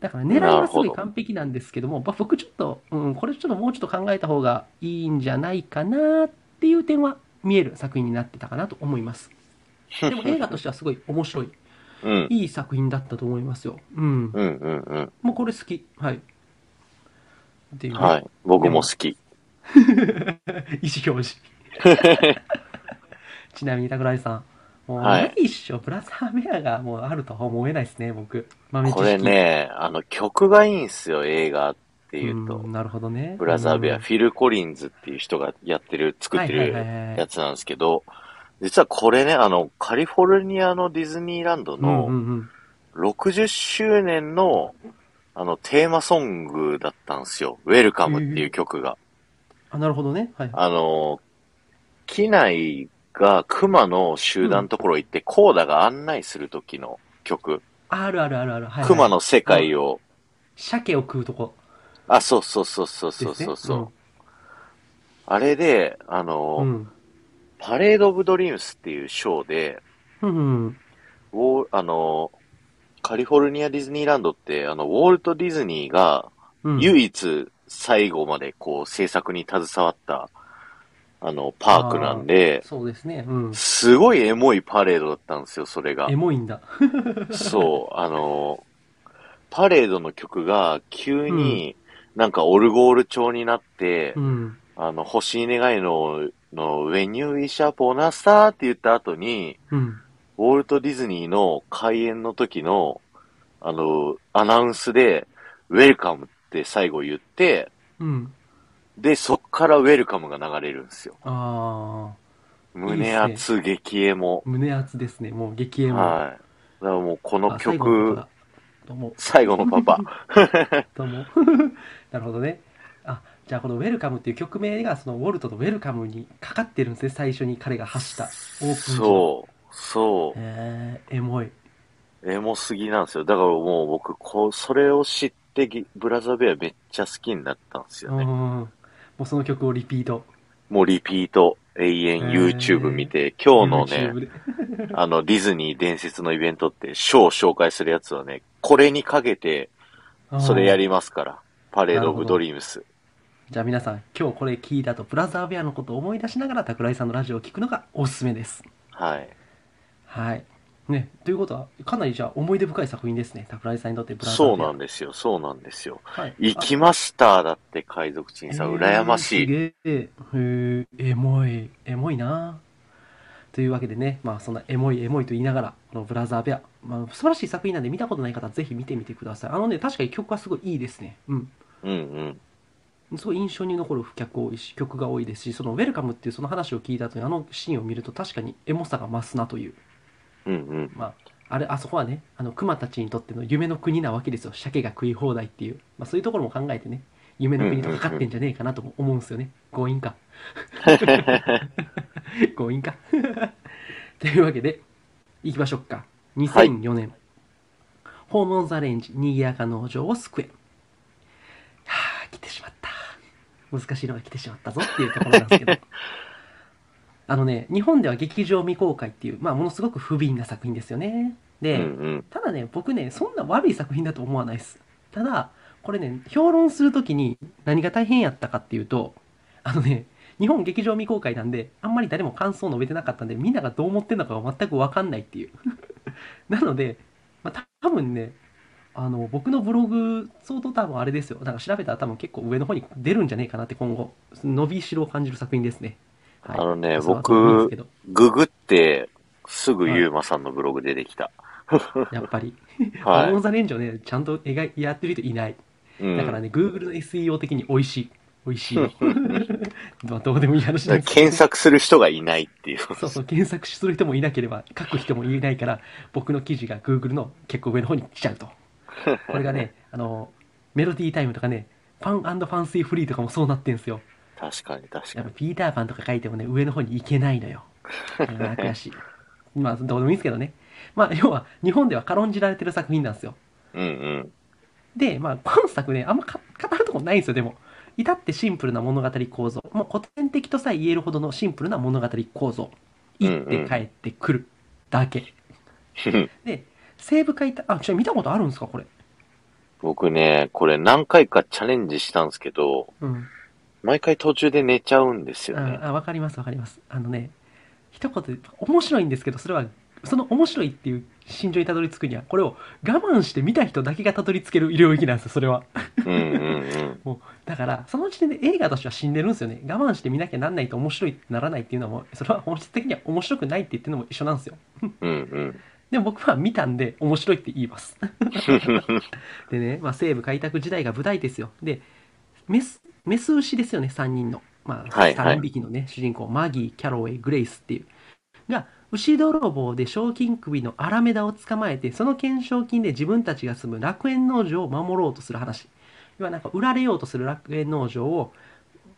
Speaker 2: だから狙いはすごい完璧なんですけども、まあ僕ちょっと、うん、これちょっともうちょっと考えた方がいいんじゃないかなっていう点は見える作品になってたかなと思います。でも映画としてはすごい面白い、
Speaker 1: うん
Speaker 2: いい作品だったと思いますよ。うん。
Speaker 1: うんうんうん。
Speaker 2: もうこれ好き。はい。っていうね
Speaker 1: はい。僕も好き。
Speaker 2: 意思表示。ちなみに、桜井さん。もう、
Speaker 1: はい
Speaker 2: ないっしょ。ブラザーベアがもうあるとは思えないですね、僕。豆知識
Speaker 1: これ。ね、あの、曲がいいんすよ、映画っていうと。
Speaker 2: んなるほどね。
Speaker 1: ブラザーベア、
Speaker 2: うん
Speaker 1: フィル・コリンズっていう人がやってる、作って
Speaker 2: はいはいはいはい
Speaker 1: るやつなんですけど、実はこれね、あの、カリフォルニアのディズニーランド
Speaker 2: うんうん
Speaker 1: の
Speaker 2: うん。
Speaker 1: 60周年の、あの、テーマソングだったんですよ。ウェルカムっていう曲が。
Speaker 2: あ、なるほどね。はい。
Speaker 1: あの、機内が熊の集団のところ行って、コーダが案内する時の曲。
Speaker 2: あるあるあるある。はい、はい。
Speaker 1: 熊の世界を、
Speaker 2: 鮭を食うとこ
Speaker 1: あ、そうそうそうそう。そうそうそう、あれで、あの、
Speaker 2: うん。
Speaker 1: パレード・オブ・ドリームスっていうショーで、
Speaker 2: うん。うん。
Speaker 1: ウォーあの、カリフォルニアディズニーランドって、あの、ウォルト・ディズニーが
Speaker 2: うん。
Speaker 1: 唯一最後までこう制作に携わった、あの、パークなんで、
Speaker 2: そうですね。うん。
Speaker 1: すごいエモいパレードだったんですよ、それが
Speaker 2: エ。モいんだ。
Speaker 1: そう、あの、パレードの曲が急になんかオルゴール調になって、
Speaker 2: うん。
Speaker 1: あの、欲しい願いの、の、When you wish upon a star って言った後に、
Speaker 2: うん。
Speaker 1: ウォルト・ディズニーの開演の時の、あの、アナウンスで、ウェルカムって最後言って、
Speaker 2: うん。
Speaker 1: で、そっからウェルカムが流れるんですよ。
Speaker 2: ああ。
Speaker 1: 胸熱激エモ。
Speaker 2: 胸熱ですね。もう激エモ。
Speaker 1: はい。だからもうこの曲。最後のパパ。
Speaker 2: どうも。なるほどね。あ、じゃあこのウェルカムっていう曲名がそのウォルトとウェルカムにかかってるんですね。最初に彼が発したオープン
Speaker 1: そう、そう。
Speaker 2: えー、エモい。
Speaker 1: エモすぎなんですよ。だからもう僕、こう、それを知ってギ、ブラザーベアめっちゃ好きになったんです
Speaker 2: うん。
Speaker 1: よね。
Speaker 2: もうその曲をリピート。
Speaker 1: もうリピート、永遠 YouTube 見て、今日のね、あの、ディズニー伝説のイベントって、ショーを紹介するやつはね、これにかけて、それやりますから。パレード・オブ・ドリームス。
Speaker 2: じゃあ皆さん、今日これ聞いた後、ブラザーベアのことを思い出しながら桜井さんのラジオを聞くのがおすすめです。
Speaker 1: はい。
Speaker 2: はい。ね、ということは、かなりじゃあ思い出深い作品ですね。桜井さんにとってブラザー
Speaker 1: そう。なんですよ、そうなんですよ。
Speaker 2: はい。
Speaker 1: 行きましただって海賊人さん、羨ましい。
Speaker 2: えーえ。へえ、エモい、エモいな。というわけでね、まあそんなエモいエモいと言いながら、このブラザーベア、まあ素晴らしい作品なんで見たことない方はぜひ見てみてください。あのね、確かに曲はすごいいいですね。うん。
Speaker 1: うんうん。
Speaker 2: すごい印象に残る曲多いし、曲が多いですし、そのウェルカムっていうその話を聞いた後にあのシーンを見ると確かにエモさが増すなという。
Speaker 1: うんうん。
Speaker 2: まあ、あれ、あそこはね、あの、熊たちにとっての夢の国なわけですよ。鮭が食い放題っていう。まあそういうところも考えてね、夢の国とかかってんじゃねえかなとも思うんですよね。強引か。強引か。というわけで、行きましょうか。2004年、ホームオンザレンジ、賑やか農場を救え。はぁ、来てしまった。難しいのが来てしまったぞっていうところなんですけど。あのね、日本では劇場未公開っていう、まあ、ものすごく不憫な作品ですよね。で、
Speaker 1: うんうん。
Speaker 2: ただね、僕ね、そんな悪い作品だと思わないです。ただ、これね、評論するときに何が大変やったかっていうと、あのね、日本劇場未公開なんで、あんまり誰も感想を述べてなかったんで、みんながどう思ってんのかが全くわかんないっていう。なので、まあ、多分ね、あの、僕のブログ、相当多分あれですよ。なんか調べたら多分結構上の方に出るんじゃねえかなって今後、伸びしろを感じる作品ですね。はい
Speaker 1: あのね僕ググって、すぐゆうまさんのブログ出てきた。
Speaker 2: やっぱり、
Speaker 1: は
Speaker 2: モンザレンジをね、ちゃんと描いやってる人いない。
Speaker 1: い。うん
Speaker 2: だからね、Google の SEO 的に美味しい。美味しいよ。まあどうでもいい話
Speaker 1: 検索する人がいないっていう。
Speaker 2: そうそう、検索する人もいなければ、書く人もいないから、僕の記事が Google の結構上の方に来ちゃうと。これがね、あの、メロディータイムとかね、ファンファンシーフリーとかもそうなってんすよ。
Speaker 1: 確かに確かに
Speaker 2: やっぱ。ピーターパンとか書いてもね、上の方に行けないのよ。あー悔しい。まあ、どうでもいいですけどね。まあ、要は、日本では軽んじられてる作品なんですよ。
Speaker 1: うんうん。
Speaker 2: で、まあ、今作ね、あんまか語るとこないんですよ、でも。至ってシンプルな物語構造。もう古典的とさえ言えるほどのシンプルな物語構造。行って帰ってくるだけ。で、西部開拓、あ、ちょ、見たことあるんですか、これ？
Speaker 1: 僕ね、これ何回かチャレンジしたんですけど、
Speaker 2: うん。
Speaker 1: 毎回途中で寝ちゃうんですよね。
Speaker 2: あ、あわかります、わかります。あのね、一言で、面白いんですけど、それは、その面白いっていう心情にたどり着くには、これを我慢して見た人だけがたどり着ける領域なんですよ、それは。
Speaker 1: うんうんうん。
Speaker 2: もうだからその時点で映画としては死んでるんですよね我慢して見なきゃなんないと面白いってならないっていうのもそれは本質的には面白くないって言ってるのも一緒なんですよ
Speaker 1: うんうん。
Speaker 2: でも僕は見たんで面白いって言います でね、まあ、西部開拓時代が舞台ですよでメスメス牛ですよね3人の、まあ、
Speaker 1: はいはい。
Speaker 2: 3匹のね主人公マギーキャロウェイグレイスっていう。が牛泥棒で賞金首のアラメダを捕まえてその懸賞金で自分たちが住む楽園農場を守ろうとする話。要はなんか売られようとする楽園農場を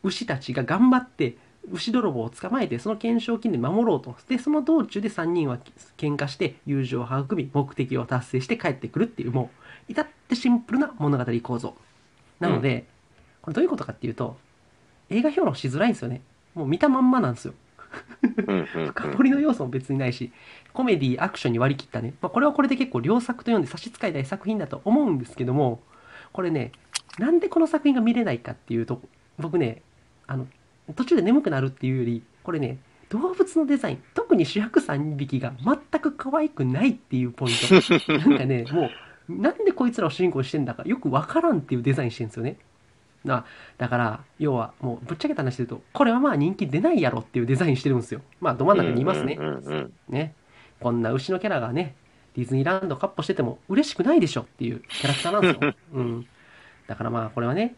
Speaker 2: 牛たちが頑張って牛泥棒を捕まえてその懸賞金で守ろうと。でその道中で3人は喧嘩して友情を育み目的を達成して帰ってくるっていうもう至ってシンプルな物語構造。なので、これどういうことかっていうと映画評論しづらいんですよね。もう見たまんまなんですよ。深掘りの要素も別にないしコメディアクションに割り切ったね、まあ、これはこれで結構良作と読んで差し支えない作品だと思うんですけどもこれねなんでこの作品が見れないかっていうと僕ねあの途中で眠くなるっていうよりこれね動物のデザイン特に主役3匹が全く可愛くないっていうポイント。なんかねもうなんでこいつらを主人公にしてんだかよくわからんっていうデザインしてるんですよねだだから要はもうぶっちゃけた話で言うとこれはまあ人気出ないやろっていうデザインしてるんですよまあど真ん中にいますね、ね、こんな牛のキャラがね、ディズニーランドカッポしてても嬉しくないでしょっていうキャラクターなんですよ。うん。だからまあこれはね、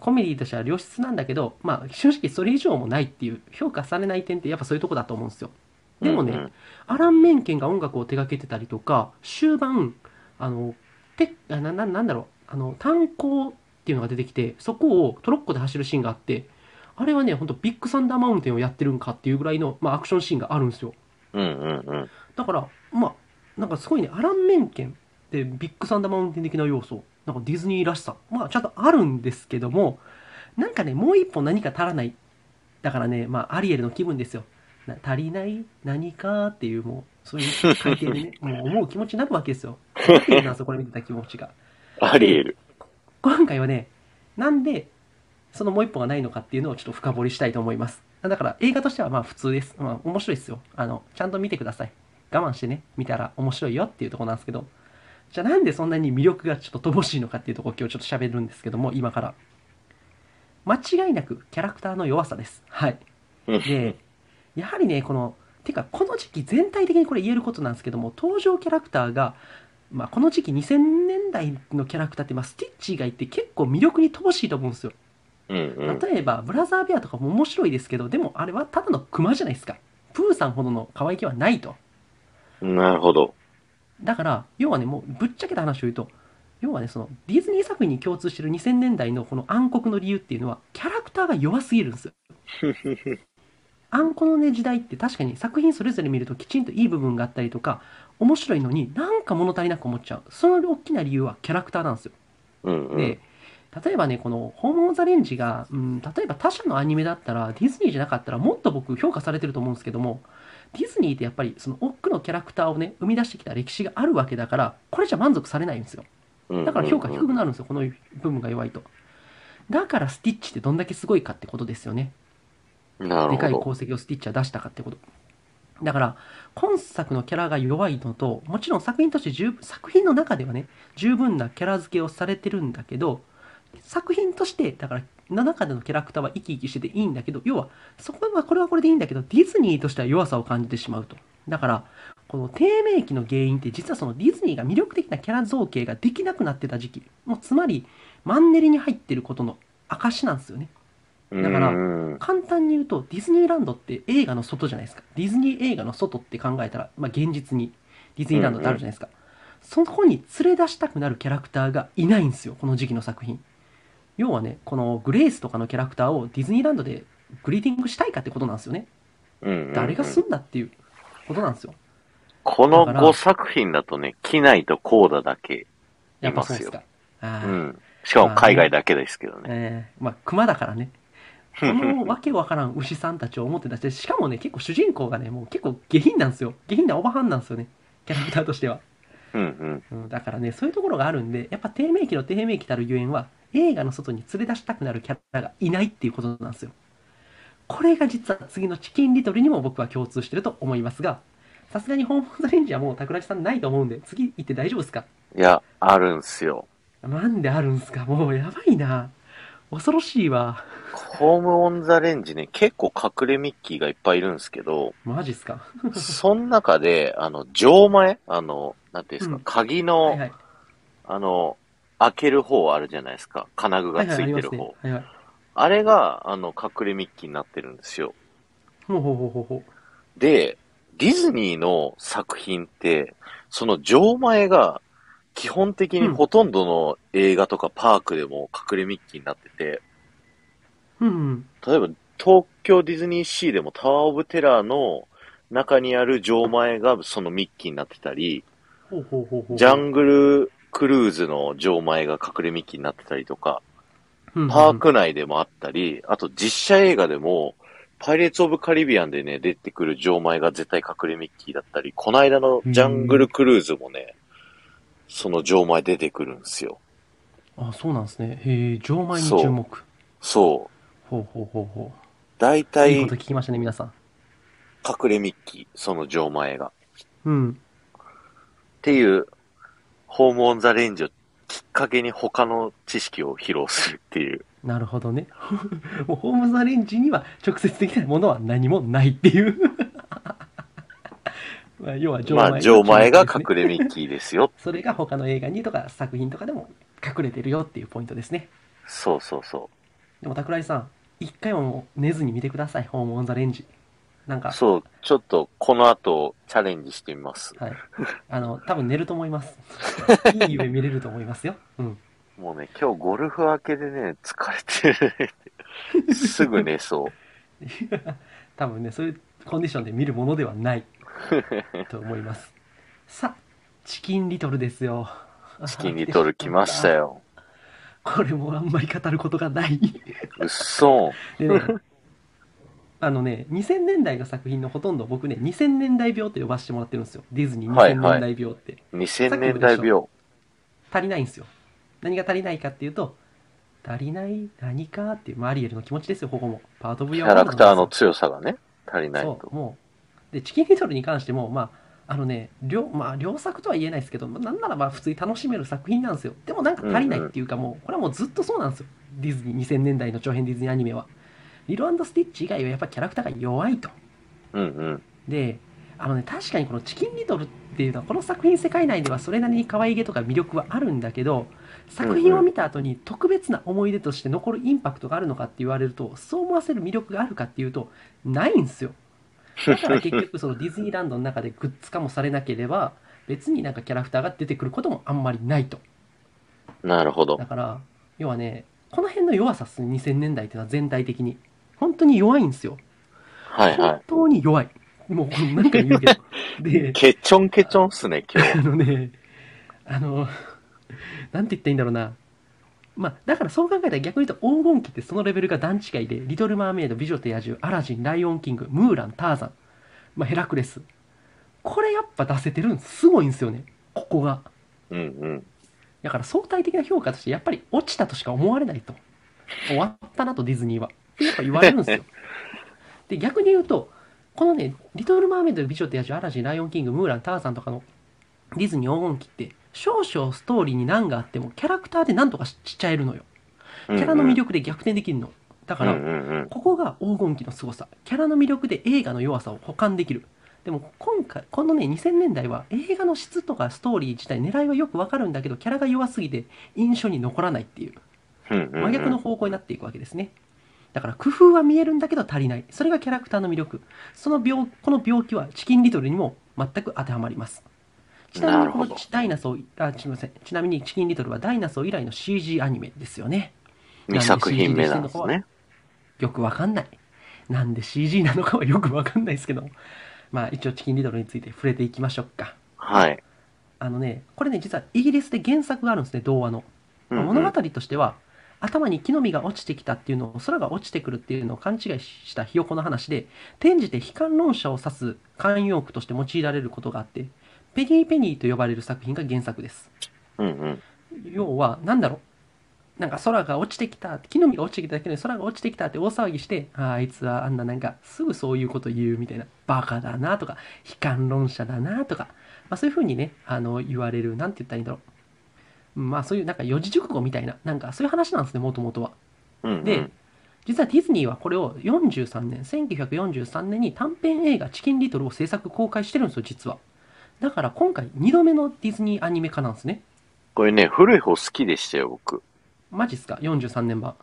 Speaker 2: コメディとしては良質なんだけど、まあ正直それ以上もないっていう、評価されない点ってやっぱそういうとこだと思うんですよ。でもね、
Speaker 1: うんうん
Speaker 2: アラン・メンケンが音楽を手掛けてたりとか、終盤、あの、てあなななんだろう、あの、炭鉱っていうのが出てきて、そこをトロッコで走るシーンがあって、あれはね、ほんとビッグサンダーマウンテンをやってるんかっていうぐらいの、まあ、アクションシーンがあるんですよ。
Speaker 1: うんうんうん。
Speaker 2: だから、まあ、なんかすごいね、アラン・メンケンってビッグサンダーマウンテン的な要素、なんかディズニーらしさ、まあちゃんとあるんですけども、なんかね、もう一本何か足らない。だからね、まあアリエルの気分ですよ。な足りない？何か？っていう、もう、そういう 海底でね、もう思う気持ちになるわけですよ。アリエルなんですよ、これ見てた気持ちが。
Speaker 1: アリエル。
Speaker 2: 今回はね、なんで、そのもう一本がないのかっていうのをちょっと深掘りしたいと思います。だから映画としてはまあ普通です。まあ面白いですよ。あの、ちゃんと見てください。我慢してね、見たら面白いよっていうとこなんですけど、じゃあなんでそんなに魅力がちょっと乏しいのかっていうとこを今日ちょっと喋るんですけども、今から。間違いなくキャラクターの弱さです。はい。で、やはりね、この、てか、この時期全体的にこれ言えることなんですけども、登場キャラクターが、まあ、この時期2000年代のキャラクターって、まあ、スティッチがいて結構魅力に乏しいと思うんですよ。
Speaker 1: うんうん。
Speaker 2: 例えば、ブラザーベアとかも面白いですけど、でもあれはただのクマじゃないですか。プーさんほどの可愛げはないと。
Speaker 1: なるほど。
Speaker 2: だから、要はね、もうぶっちゃけた話を言うと、要はね、そのディズニー作品に共通してる2000年代のこの暗黒の理由っていうのは、キャラクターが弱すぎるんですよ。暗黒のね、時代って確かに作品それぞれ見るときちんといい部分があったりとか、面白いのになんか物足りなく思っちゃう。その大きな理由はキャラクターなんですよ。
Speaker 1: うんうん。
Speaker 2: で、例えばね、この、ホーム・オン・ザ・レンジが、うん、例えば他社のアニメだったら、ディズニーじゃなかったら、もっと僕評価されてると思うんですけども、ディズニーってやっぱり、その多くのキャラクターをね、生み出してきた歴史があるわけだから、これじゃ満足されないんですよ。だから評価低くなるんですよ、この部分が弱いと。だから、スティッチってどんだけすごいかってことですよね。でかい。功績をスティッチは出したかってこと。だから、今作のキャラが弱いのと、もちろん作品として十分、作品の中ではね、十分なキャラ付けをされてるんだけど、作品として、だから、の中でのキャラクターは生き生きしてていいんだけど、要は、そこはこれはこれでいいんだけど、ディズニーとしては弱さを感じてしまうと。だから、この低迷期の原因って、実はそのディズニーが魅力的なキャラ造形ができなくなってた時期、もうつまり、マンネリに入ってることの証なんですよね。だから
Speaker 1: うん。
Speaker 2: 簡単に言うとディズニーランドって映画の外じゃないですか。ディズニー映画の外って考えたら、まあ、現実にディズニーランドってあるじゃないですか、そこに連れ出したくなるキャラクターがいないんですよこの時期の作品。要はねこのグレースとかのキャラクターをディズニーランドでグリーティングしたいかってことなんですよね。誰がすんだっていうことなんですよ。
Speaker 1: この
Speaker 2: だから
Speaker 1: 5作品だとね、キナイとコーダだけ。
Speaker 2: やっぱそうですか。
Speaker 1: うん。しかも海外だけですけどね。
Speaker 2: えー。まあ熊だからねこのわけわからん牛さんたちを思って出してしかもね結構主人公がねもう結構下品なんですよ。下品なおばはんなんですよね。キャラクターとしては、
Speaker 1: うんうん。
Speaker 2: うん、だからねそういうところがあるんでやっぱ低迷期の低迷期たるゆえんは映画の外に連れ出したくなるキャラがいないっていうことなんですよ。これが実は次のチキンリトルにも僕は共通してると思いますがさすがにホーム・ザ・レンジはもう桜地さんないと思うんで次行って大丈夫ですか？
Speaker 1: いや、あるんすよ。
Speaker 2: なんであるんすか？もうやばいな。恐ろしいわ
Speaker 1: ホームオンザレンジね、結構隠れミッキーがいっぱいいるんですけど、
Speaker 2: マジっすか？
Speaker 1: その中で、あの、錠前あの、なんていうんですか、
Speaker 2: うん
Speaker 1: 鍵の、
Speaker 2: はいはい
Speaker 1: あの、開ける方あるじゃないですか。金具がついてる方。
Speaker 2: はいはいありますねはいはい
Speaker 1: あれが、あの、隠れミッキーになってるんですよ。
Speaker 2: ほうほうほうほうほう
Speaker 1: で、ディズニーの作品って、その錠前が、基本的にほとんどの映画とかパークでも隠れミッキーになってて、
Speaker 2: うんうん。
Speaker 1: 例えば東京ディズニーシーでもタワーオブテラーの中にある錠前がそのミッキーになってたり、ジャングルクルーズの錠前が隠れミッキーになってたりとか、パーク内でもあったり、あと実写映画でも、パイレーツ・オブ・カリビアンでね、出てくる錠前が絶対隠れミッキーだったり、この間のジャングルクルーズもね、その錠前出てくるんですよ。
Speaker 2: あそうなんですね。へえ錠前に注目。
Speaker 1: そう。
Speaker 2: ほうほうほうほ
Speaker 1: 大
Speaker 2: ういい
Speaker 1: 体
Speaker 2: こと聞きましたね皆さん。
Speaker 1: 隠れミッキー、その錠前が。
Speaker 2: うん。
Speaker 1: っていう、ホーム・オン・ザ・レンジをきっかけに他の知識を披露するっていう。
Speaker 2: なるほどね。もうホームザレンジには直接的なものは何もないっていう。まあ要は錠前
Speaker 1: まあ、錠前が
Speaker 2: 注目ですね
Speaker 1: 隠れミッキーですよ。
Speaker 2: それが他の映画にとか作品とかでも隠れてるよっていうポイントですね。
Speaker 1: そうそうそ
Speaker 2: でも桜井さん一回も寝ずに見てくださいホームオンザレンジなん
Speaker 1: う。
Speaker 2: か
Speaker 1: そう、ちょっとこの後チャレンジしてみます。
Speaker 2: はいあの多分寝ると思います いい夢見れると思いますようん
Speaker 1: もうね、今日ゴルフ明けでね、疲れてるね。すぐ寝そう。
Speaker 2: 多分ねそういうコンディションで見るものではない と思いますさあチキンリトルですよ
Speaker 1: チキンリトル来ましたよ。
Speaker 2: これもあんまり語ることがない。う
Speaker 1: っそ
Speaker 2: でねあのね2000年代の作品のほとんど僕ね2000年代病って呼ばせてもらってるんですよ。ディズニー2000
Speaker 1: はいはい。
Speaker 2: 年代病って、
Speaker 1: ー。2000年代病。
Speaker 2: 足りないんですよ。何が足りないかっていうと足りない何かっていうマリエルの気持ちですよここも。パート V
Speaker 1: キャラクターの強さがね、足りないと。
Speaker 2: そう。もう。でチキンリトルに関してもまああのね両,、まあ、両作とは言えないですけどまあなんならまあ普通に楽しめる作品なんですよ。でもなんか足りないっていうかもうこれはもうずっとそうなんですよ。ディズニー2000年代の長編ディズニーアニメは。リロスティッチ以外はやっぱキャラクターが弱いと。
Speaker 1: うんうん。
Speaker 2: であのね確かにこのチキンリトルっていうのはこの作品世界内ではそれなりに可愛げとか魅力はあるんだけど作品を見た後に特別な思い出として残るインパクトがあるのかって言われるとそう思わせる魅力があるかっていうとないんですよだから結局そのディズニーランドの中でグッズ化もされなければ別になんかキャラクターが出てくることもあんまりないと
Speaker 1: なるほど
Speaker 2: だ。から要はねこの辺の弱さっすね2000年代っていうのは全体的に本当に弱いんですよ本
Speaker 1: はいは
Speaker 2: 当に弱いもう何回言うけど で
Speaker 1: い。ケチョンケチョンっすね、今日。
Speaker 2: あのね、あの、なんて言ったらいいんだろうな。まあ、だからそう考えたら逆に言うと黄金期ってそのレベルが段違いで、リトル・マーメイド、美女と野獣、アラジン、ライオン・キング、ムーラン、ターザン、まあ、ヘラクレス。これやっぱ出せてるんすごいんですよね。ここが。
Speaker 1: うんうん。
Speaker 2: だから相対的な評価としてやっぱり落ちたとしか思われないと。終わったなとディズニーは。ってやっぱ言われるんですよ。で、逆に言うと、このね、リトル・マーメイド、美女と野獣、アラジン、ライオン・キング、ムーラン、ターザンとかのディズニー黄金期って、少々ストーリーに難があっても、キャラクターで何とかしちゃえるのよ。キャラの魅力で逆転できるの。だから。ここが黄金期の凄さ。キャラの魅力で映画の弱さを補完できる。でも今回、このね、2000年代は映画の質とかストーリー自体狙いはよくわかるんだけど、キャラが弱すぎて印象に残らないっていう、真逆の方向になっていくわけですね。だから工夫は見えるんだけど足りない。それがキャラクターの魅力。その病、この病気はチキンリトルにも全く当てはまります。ちなみにこのダイナソー、あ、すみません。ちなみにチキンリトルはダイナソー以来の CG アニメですよね。
Speaker 1: 2作品目なんですね。
Speaker 2: よくわかんない。なんで CG なのかはよくわかんないですけど。まあ一応チキンリトルについて触れていきましょうか。
Speaker 1: はい。
Speaker 2: あのね、これね、実はイギリスで原作があるんですね、童話の。
Speaker 1: うんうん
Speaker 2: 物語としては、頭に木の実が落ちてきたっていうのを、空が落ちてくるっていうのを勘違いしたひよこの話で、転じて悲観論者を指す慣用句として用いられることがあって、ペニーペニーと呼ばれる作品が原作です。
Speaker 1: うんうん。
Speaker 2: 要は、なんだろう？なんか空が落ちてきた、木の実が落ちてきただけで空が落ちてきたって大騒ぎして、あああいつはあんななんかすぐそういうこと言うみたいな、バカだなとか、悲観論者だなとか、まあそういうふうにね、あの言われる、なんて言ったらいいんだろう。まあそういうなんか四字熟語みたいな、なんかそういう話なんですね、もともとは。
Speaker 1: うんうん。
Speaker 2: で、実はディズニーはこれを43年、1943年に短編映画チキンリトルを制作公開してるんですよ、実は。だから今回2度目のディズニーアニメ化なんですね。
Speaker 1: これね、古い方好きでしたよ、僕。
Speaker 2: マジっすか ?43 年版。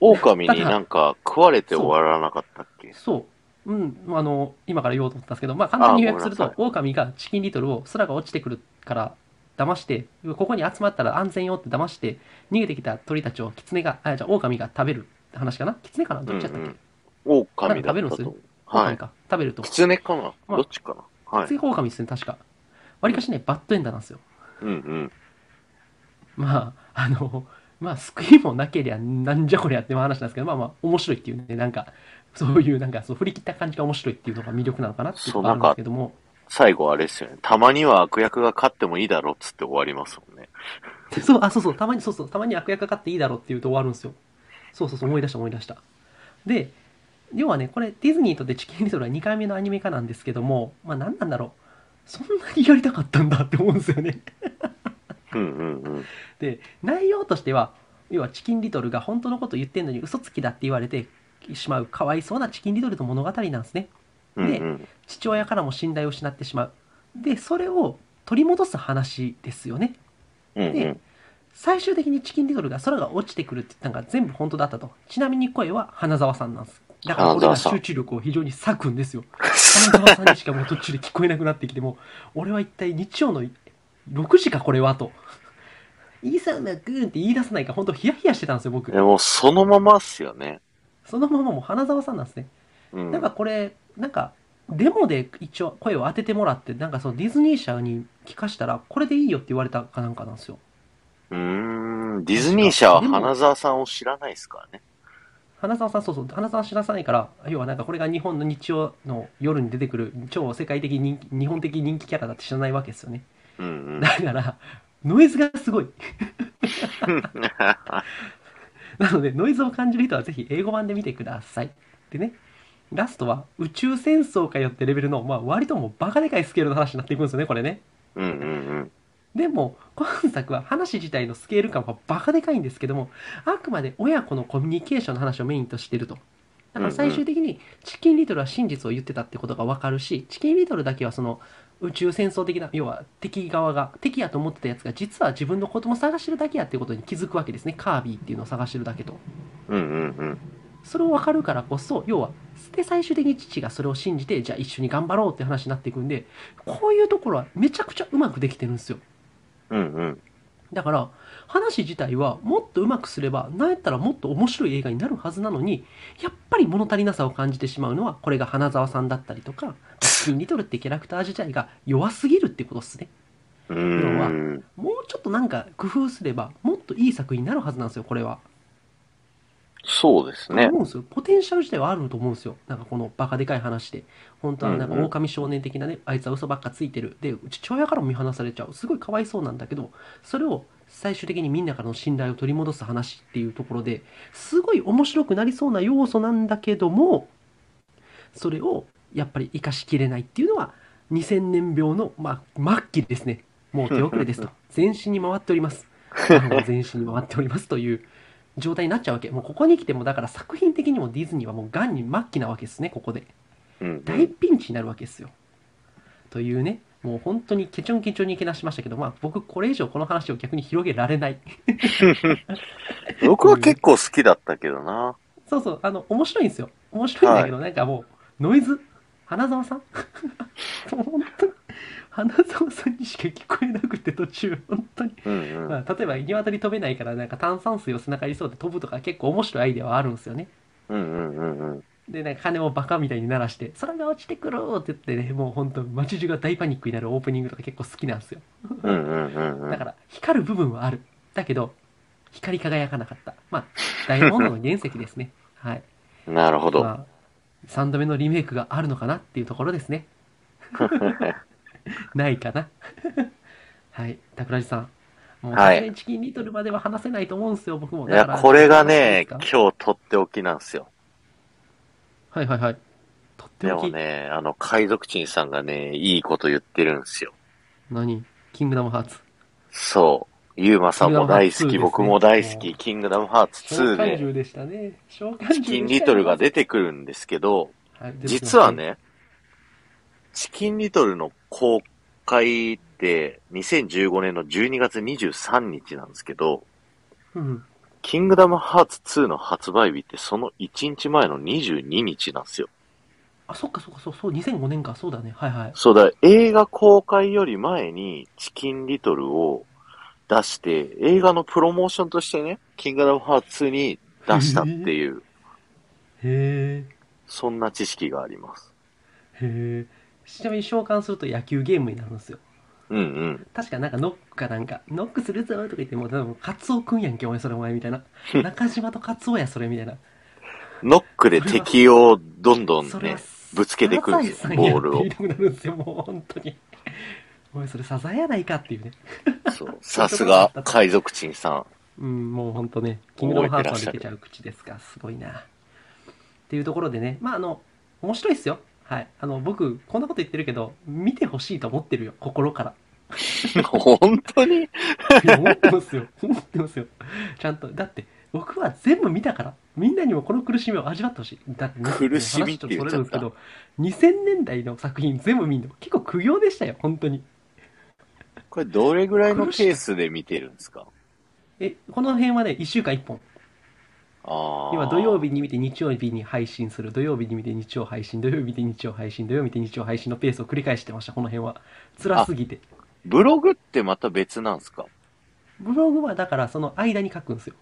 Speaker 1: 狼になんか食われて終わらなかったっけ？
Speaker 2: そう。うん、あの、今から言おうと思ったんですけど、まあ簡単に予約すると狼がチキンリトルを空が落ちてくるから騙して、ここに集まったら安全よって騙して、逃げてきた鳥たちを狐が、あ、じゃあ狼が食べるって話かな？狐かなどっちだったっけ、
Speaker 1: うんうん狼だ
Speaker 2: 食べるん
Speaker 1: と思う。はい。
Speaker 2: 食べると。
Speaker 1: 狐かな？
Speaker 2: まあ
Speaker 1: どっちかな？はい。
Speaker 2: 狐が狼ですね、確か。わりかしね、バッドエンドなんですよ。
Speaker 1: うんうん。
Speaker 2: まあ、あの、まあ、救いもなけりゃなんじゃこりゃっていう話なんですけど、まあまあ、面白いっていうね、なんか、そういう、なんか、そう、振り切った感じが面白いっていうのが魅力なのかなっていうのがあるんですけども、
Speaker 1: 最後あれですよね。たまには悪役が勝ってもいいだろうっつって終わりますもんね。
Speaker 2: そう、あ、そうそう、たまに、そうそう、たまに悪役かかっていいだろうっていうと終わるんですよ。そうそうそう、思い出した思い出した。で、要はね、これ、ディズニーにとってチキンリトルは2回目のアニメ化なんですけども、まあ何なんだろう。そんなにやりたかったんだって思うんですよね。
Speaker 1: うんうんうん。
Speaker 2: で、内容としては、要はチキンリトルが本当のこと言ってんのに嘘つきだって言われてしまうかわいそうなチキンリトルの物語なんですね。
Speaker 1: うんうん。
Speaker 2: 父親からも信頼を失ってしまう。で、それを取り戻す話ですよね。で
Speaker 1: うんうん。
Speaker 2: 最終的にチキンリトルが空が落ちてくるって言ったのが全部本当だったと。ちなみに声は花澤さんなんです。だからこれが
Speaker 1: 花澤さん
Speaker 2: 集中力を非常に割くんですよ。花澤さんにしかもう途中で聞こえなくなってきても、俺は一体日曜の6時かこれはと。いいさうまくんって言い出さないか本当ヒヤヒヤしてたんですよ僕
Speaker 1: で。もそのままっすよね。
Speaker 2: そのままもう花澤さんなんですね。
Speaker 1: うん。
Speaker 2: なんかこれ、なんか、デモで一応声を当ててもらって、なんかそのディズニー社に聞かしたら、これでいいよって言われたかなんかなんですよ。
Speaker 1: うーん。ディズニー社は花澤さんを知らないですからね。
Speaker 2: 花澤さん、そうそう、花澤知らさないから、要はなんかこれが日本の日曜の夜に出てくる超世界的人気、日本的人気キャラだって知らないわけですよね。
Speaker 1: うんうん。
Speaker 2: だから、ノイズがすごい。なので、ノイズを感じる人はぜひ英語版で見てください。でね、ラストは宇宙戦争かよってレベルの、まあ割ともうバカでかいスケールの話になっていくんですよね、これね。
Speaker 1: うんうんうん。
Speaker 2: でも、今作は話自体のスケール感はバカでかいんですけども、あくまで親子のコミュニケーションの話をメインとしていると。だから最終的にチキンリトルは真実を言ってたってことがわかるし、チキンリトルだけはその宇宙戦争的な、要は敵側が、敵やと思ってたやつが実は自分の子供を探してるだけやっていうことに気づくわけですね。カービィっていうのを探してるだけと。
Speaker 1: うんうんうん。
Speaker 2: それを分かるからこそ、要は、で、最終的に父がそれを信じて、じゃあ一緒に頑張ろうって話になっていくんで、こういうところはめちゃくちゃうまくできてるんですよ。
Speaker 1: うんうん。
Speaker 2: だから、話自体はもっとうまくすれば、なんやったらもっと面白い映画になるはずなのに、やっぱり物足りなさを感じてしまうのは、これが花澤さんだったりとか、チキンリトルってキャラクター自体が弱すぎるってことですね。
Speaker 1: うーん。
Speaker 2: もうちょっとなんか工夫すれば、もっといい作品になるはずなんですよ、これは。
Speaker 1: そうですね
Speaker 2: と思。うんですよ。ポテンシャル自体はあると思うんですよ。なんかこのバカでかい話で。本当はなんか狼少年的なね、あいつは嘘ばっかついてる。で、父親からも見放されちゃう。すごいかわいそうなんだけど、それを最終的にみんなからの信頼を取り戻す話っていうところで、すごい面白くなりそうな要素なんだけども、それをやっぱり生かしきれないっていうのは、2000年病の、まあ、末期ですね。もう手遅れですと。全身に回っております。全身に回っておりますという状態になっちゃうわけ。もうここに来ても、だから作品的にもディズニーはもう癌に末期なわけですね、ここで。
Speaker 1: うんうん
Speaker 2: 大ピンチになるわけですよ。というね、もう本当にケチョンケチョンにけなしましたけど、まあ僕これ以上この話を逆に広げられない。
Speaker 1: 僕は結構好きだったけどな。
Speaker 2: そうそう、あの、面白いんですよ。面白いんだけど、なんかもう、ノイズ？花澤さん？本当に、花澤さんにしか聞こえなくて途中、本当に。
Speaker 1: うんうん。
Speaker 2: まあ、例えば、鶏飛べないから、なんか炭酸水を背中にそうで飛ぶとか結構面白いアイデアはあるんですよね。
Speaker 1: うんうんうんうん。
Speaker 2: で、なんか金をバカみたいに鳴らして、空が落ちてくるって言ってね、もう本当街中が大パニックになるオープニングとか結構好きなんですよ。
Speaker 1: うんうんうんうん。
Speaker 2: だから、光る部分はある。だけど、光り輝かなかった。まあ、大問題の原石ですね。はい。
Speaker 1: なるほど。
Speaker 2: まあ、3度目のリメイクがあるのかなっていうところですね。ないかな。はい。桜地さん。もう、
Speaker 1: はい
Speaker 2: チキンリトルまでは話せないと思うんですよ、僕も。
Speaker 1: いや、これがね、今日とっておきなんですよ。
Speaker 2: はいはいはい。とって
Speaker 1: で
Speaker 2: おき。
Speaker 1: もね、あの、海賊人さんがね、いいこと言ってるんですよ。
Speaker 2: 何？キングダムハーツ。
Speaker 1: そう。ゆうまさんも大好き、
Speaker 2: キングダムハーツ2
Speaker 1: 僕も大好き、キングダムハーツ
Speaker 2: 召
Speaker 1: 2で、
Speaker 2: でしたね。
Speaker 1: チ
Speaker 2: よ
Speaker 1: キンリトルが出てくるんですけど、
Speaker 2: はい
Speaker 1: 実は、ね、チキンリトルの公開って2015年の12月23日なんですけど、
Speaker 2: うん。
Speaker 1: キングダムハーツ2の発売日ってその1日前の22日なんですよ。
Speaker 2: あ、そっかそっか、そう、そう、2005年か、そうだね。はいはい。
Speaker 1: そうだ、映画公開より前にチキンリトルを出して、映画のプロモーションとしてね、キングダムハーツ2に出したっていう、
Speaker 2: へ
Speaker 1: そんな知識があります。
Speaker 2: え。へえ。ちなみに召喚すると野球ゲームになるんですよ。
Speaker 1: うんうん。
Speaker 2: 確かなんかノックかなんか、ノックするぞとか言っても、多分カツオくんやんけ、お前それお前みたいな。中島とカツオや、それみたいな。
Speaker 1: ノックで敵をどんどん
Speaker 2: それは
Speaker 1: ね、ぶつけてくるんですよ、ボールを
Speaker 2: サザエさんやって言い。たくなるんですよ、もう本当に。お前それサザエやないかっていうね。
Speaker 1: そう。さすが、海賊人さん。
Speaker 2: うん、もう本当ね、キングダムハーツまでいけちゃう口ですが、すごいな。っていうところでね、まああの、面白いっすよ。はい。あの、僕、こんなこと言ってるけど、見てほしいと思ってるよ、心から。
Speaker 1: 本当に？
Speaker 2: いや、思ってますよ。思ってますよ。ちゃんと。だって、僕は全部見たから、みんなにもこの苦しみを味わってほしい。だって、
Speaker 1: 苦しみって言っちゃった
Speaker 2: 話とそれるんですけど、2000年代の作品全部見るの、結構苦行でしたよ、本当に。
Speaker 1: これどれぐらいのペースで見てるんですか？
Speaker 2: え、この辺はね、1週間1本。今土曜日に見て日曜日に配信する。土曜日に見て日曜配信土曜日見て日曜配信土曜日見て日曜配信のペースを繰り返してましたこの辺は。辛すぎて。
Speaker 1: ブログってまた別なんですか？
Speaker 2: ブログはだからその間に書くんですよ。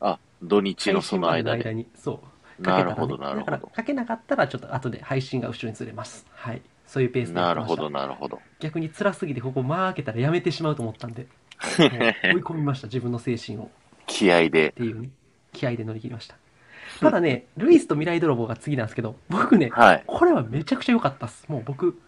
Speaker 1: あ、土日のその間
Speaker 2: 配信まで
Speaker 1: で。
Speaker 2: に。そう。
Speaker 1: なるほど、
Speaker 2: 書けたらね
Speaker 1: なるほど。
Speaker 2: だから書けなかったらちょっと後で配信が後ろにずれます。はい。そういうペースで
Speaker 1: なるほど、なるほど。
Speaker 2: 逆に辛すぎてここ間開けたらやめてしまうと思ったんで。追い込みました自分の精神を。っ
Speaker 1: 気合で。
Speaker 2: ていうね気合で乗り切りましたただねルイスと未来泥棒が次なんですけど僕ね
Speaker 1: はい。
Speaker 2: これはめちゃくちゃ良かったっす。もう僕、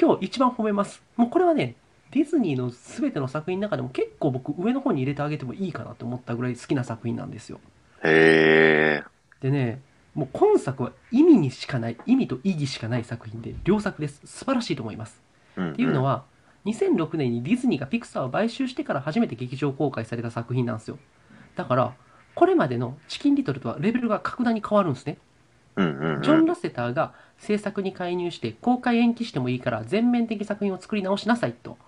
Speaker 2: 今日一番褒めます。もうこれはね、ディズニーの全ての作品の中でも結構僕上の方に入れてあげてもいいかなと思ったぐらい好きな作品なんですよ。
Speaker 1: へえ。
Speaker 2: でね、もう今作は意味にしかない、意味と意義しかない作品で良作です。素晴らしいと思います。
Speaker 1: うん、
Speaker 2: っていうのは、2006年にディズニーがピクサーを買収してから初めて劇場公開された作品なんですよ。だから、これまでのチキンリトルとはレベルが格段に変わるんですね。
Speaker 1: うんうんうん。
Speaker 2: ジョン・ラセターが制作に介入して公開延期してもいいから全面的作品を作り直しなさいと。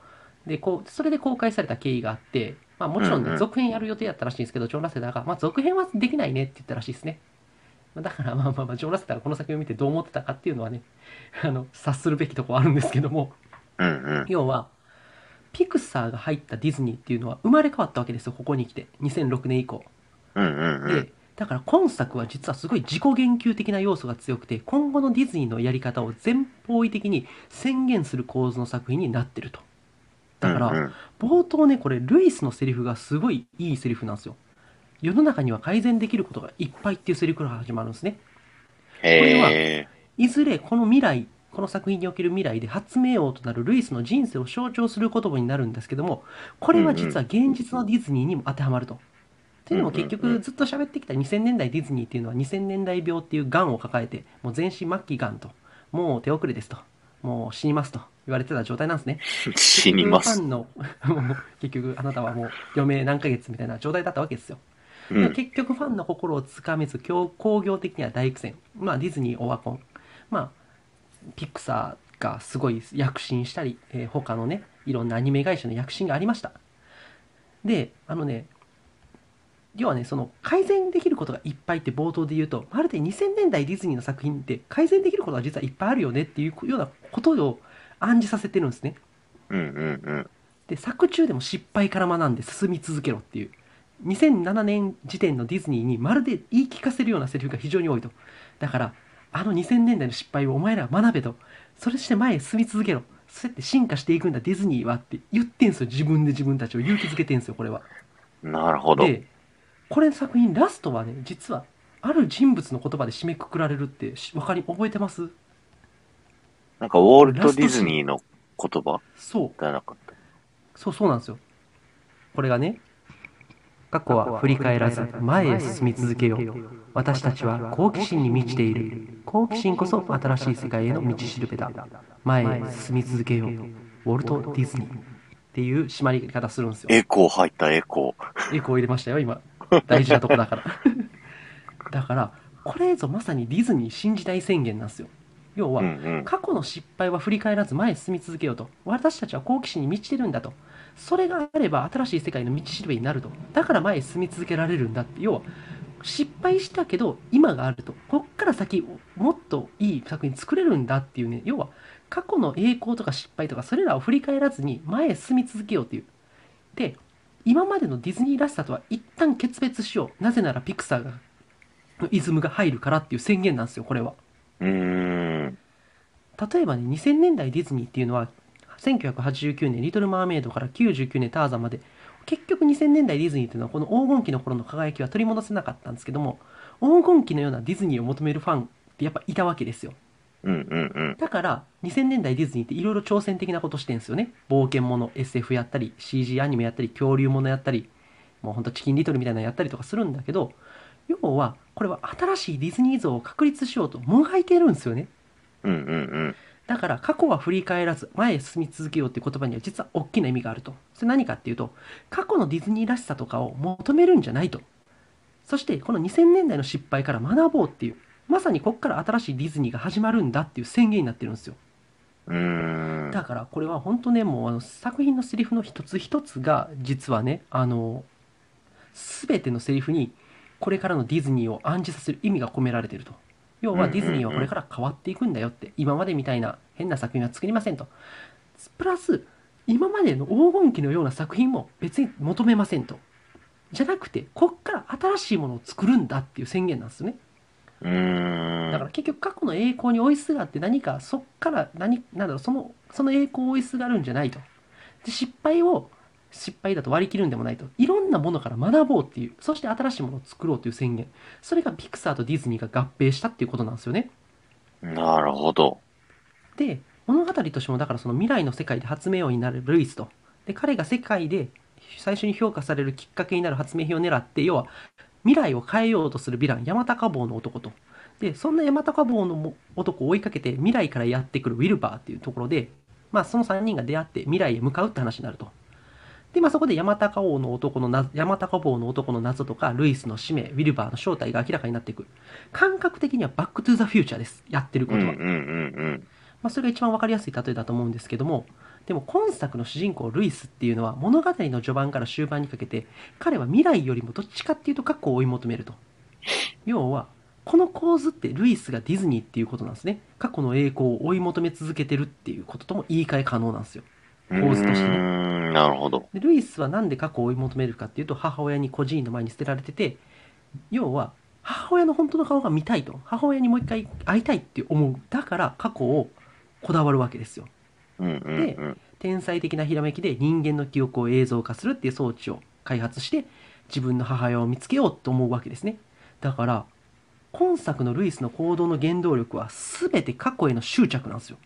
Speaker 2: で、こう、それで公開された経緯があって、まあもちろんね、続編やる予定だったらしいんですけど、ジョン・ラセターが、まあ続編はできないねって言ったらしいですね。だからまあまあまあ、ジョン・ラセターがこの作品を見てどう思ってたかっていうのはね、あの、察するべきとこあるんですけども、
Speaker 1: うんうん。
Speaker 2: 要は、ピクサーが入ったディズニーっていうのは生まれ変わったわけですよ、ここに来て。2006年以降。で、だから今作は実はすごい自己言及的な要素が強くて、今後のディズニーのやり方を全方位的に宣言する構図の作品になってると。だから、
Speaker 1: うんうん
Speaker 2: 冒頭ね、これ、ルイスのセリフがすごいいいセリフなんですよ。世の中には改善できることがいっぱいっていうセリフから始まるんですね。
Speaker 1: へえ。
Speaker 2: いずれこの未来、この作品における未来で発明王となるルイスの人生を象徴する言葉になるんですけども、これは実は現実のディズニーにも当てはまると。っていうのも結局ずっと喋ってきた2000年代ディズニーっていうのは2000年代病っていう癌を抱えて、もう全身末期癌と、もう手遅れですと、もう死にますと言われてた状態なんですね。
Speaker 1: 死にます。
Speaker 2: ファンの、結局あなたはもう余命何ヶ月みたいな状態だったわけですよ。
Speaker 1: うん。
Speaker 2: 結局ファンの心をつかめず興工業的には大苦戦まあディズニーオワコンまあピクサーがすごい躍進したり、えー他のねいろんなアニメ会社の躍進がありましたであのね要はねその改善できることがいっぱいって冒頭で言うとまるで2000年代ディズニーの作品って改善できることが実はいっぱいあるよねっていうようなことを暗示させてるんですね。
Speaker 1: うんうんうん。
Speaker 2: で作中でも失敗から学んで進み続けろっていう。2007年時点のディズニーにまるで言い聞かせるようなセリフが非常に多いと。だからあの2000年代の失敗をお前らは学べと。それして前へ進み続けろ。そうやって進化していくんだディズニーはって言ってんすよ。自分で自分たちを勇気づけてんすよこれは。
Speaker 1: なるほど。
Speaker 2: でこれの作品ラストはね実はある人物の言葉で締めくくられるってしわかり覚えてます？
Speaker 1: なんか、ウォルト・ディズニーの言葉？
Speaker 2: そう
Speaker 1: じゃなかった。
Speaker 2: そうそうなんですよ。これがね、過去は振り返らず前へ進み続けよう。私たちは好奇心に満ちている。好奇心こそ新しい世界への道しるべだ。前へ進み続けよう。ウォルト・ディズニー。っていう締まり方するんですよ。
Speaker 1: エコー入った、エコー。
Speaker 2: エコー入れましたよ、今。大事なとこだから。だから、これぞまさにディズニー新時代宣言なんですよ。要は。過去の失敗は振り返らず前へ進み続けようと。私たちは好奇心に満ちてるんだと。それがあれば新しい世界の道しるべになると。だから前へ進み続けられるんだって。要は失敗したけど今があると。こっから先もっといい作品作れるんだっていうね。要は過去の栄光とか失敗とかそれらを振り返らずに前へ進み続けようっていう。で今までのディズニーらしさとは一旦決別しよう。なぜならピクサーがのイズムが入るからっていう宣言なんですよこれは。
Speaker 1: うーん。
Speaker 2: 例えばね2000年代ディズニーっていうのは1989年リトル・マーメイドから99年ターザンまで。結局2000年代ディズニーっていうのはこの黄金期の頃の輝きは取り戻せなかったんですけども黄金期のようなディズニーを求めるファンってやっぱいたわけですよ。
Speaker 1: うんうんうん。
Speaker 2: だから2000年代ディズニーっていろいろ挑戦的なことしてるんですよね冒険もの SF やったり CG アニメやったり恐竜ものやったりもうほんとチキンリトルみたいなのやったりとかするんだけど要はこれは新しいディズニー像を確立しようともがいてるんですよね
Speaker 1: うんうんうん。
Speaker 2: だから過去は振り返らず前へ進み続けようっていう言葉には実は大きな意味があると。それ何かっていうと過去のディズニーらしさとかを求めるんじゃないと。そしてこの2000年代の失敗から学ぼうっていうまさにここから新しいディズニーが始まるんだっていう宣言になってるんですよ。
Speaker 1: うーん。
Speaker 2: だからこれは本当ねもうあの作品のセリフの一つ一つが実はねあの全てのセリフにこれからのディズニーを暗示させる意味が込められていると。要はディズニーはこれから変わっていくんだよって今までみたいな変な作品は作りませんと。プラス今までの黄金期のような作品も別に求めませんと。じゃなくてこっから新しいものを作るんだっていう宣言なんですよね
Speaker 1: う。
Speaker 2: だから結局過去の栄光に追いすがって何かそっから何なんだろうそのその栄光を追いすがるんじゃないと。で失敗を失敗だと割り切るんでもないと。いろんなものから学ぼうっていうそして新しいものを作ろうという宣言。それがピクサーとディズニーが合併したっていうことなんですよね。
Speaker 1: なるほど。
Speaker 2: で物語としてもだからその未来の世界で発明王になるルイスと。で彼が世界で最初に評価されるきっかけになる発明品を狙って要は未来を変えようとするヴィラン山高帽の男と。でそんな山高帽のも男を追いかけて未来からやってくるウィルバーっていうところで、まあ、その3人が出会って未来へ向かうって話になると。で、まあ、そこで山高王の男のな山高帽の男の謎とかルイスの使命ウィルバーの正体が明らかになっていく。感覚的にはバックトゥーザフューチャーです。やってることは、
Speaker 1: うんうんうん。
Speaker 2: まあ、それが一番わかりやすい例えだと思うんですけどもでも今作の主人公ルイスっていうのは物語の序盤から終盤にかけて彼は未来よりもどっちかっていうと過去を追い求めると要はこの構図ってルイスがディズニーっていうことなんですね過去の栄光を追い求め続けてるっていうこととも言い換え可能なんですよ
Speaker 1: うん。
Speaker 2: 構図としてね。
Speaker 1: なるほど。
Speaker 2: でルイスはなんで過去を追い求めるかっていうと母親に孤児院の前に捨てられてて要は母親の本当の顔が見たいと母親にもう一回会いたいって思うだから過去をこだわるわけですよ
Speaker 1: うんうんうん。
Speaker 2: 天才的なひらめきで人間の記憶を映像化するっていう装置を開発して自分の母親を見つけようと思うわけですねだから今作のルイスの行動の原動力は全て過去への執着なんですよ。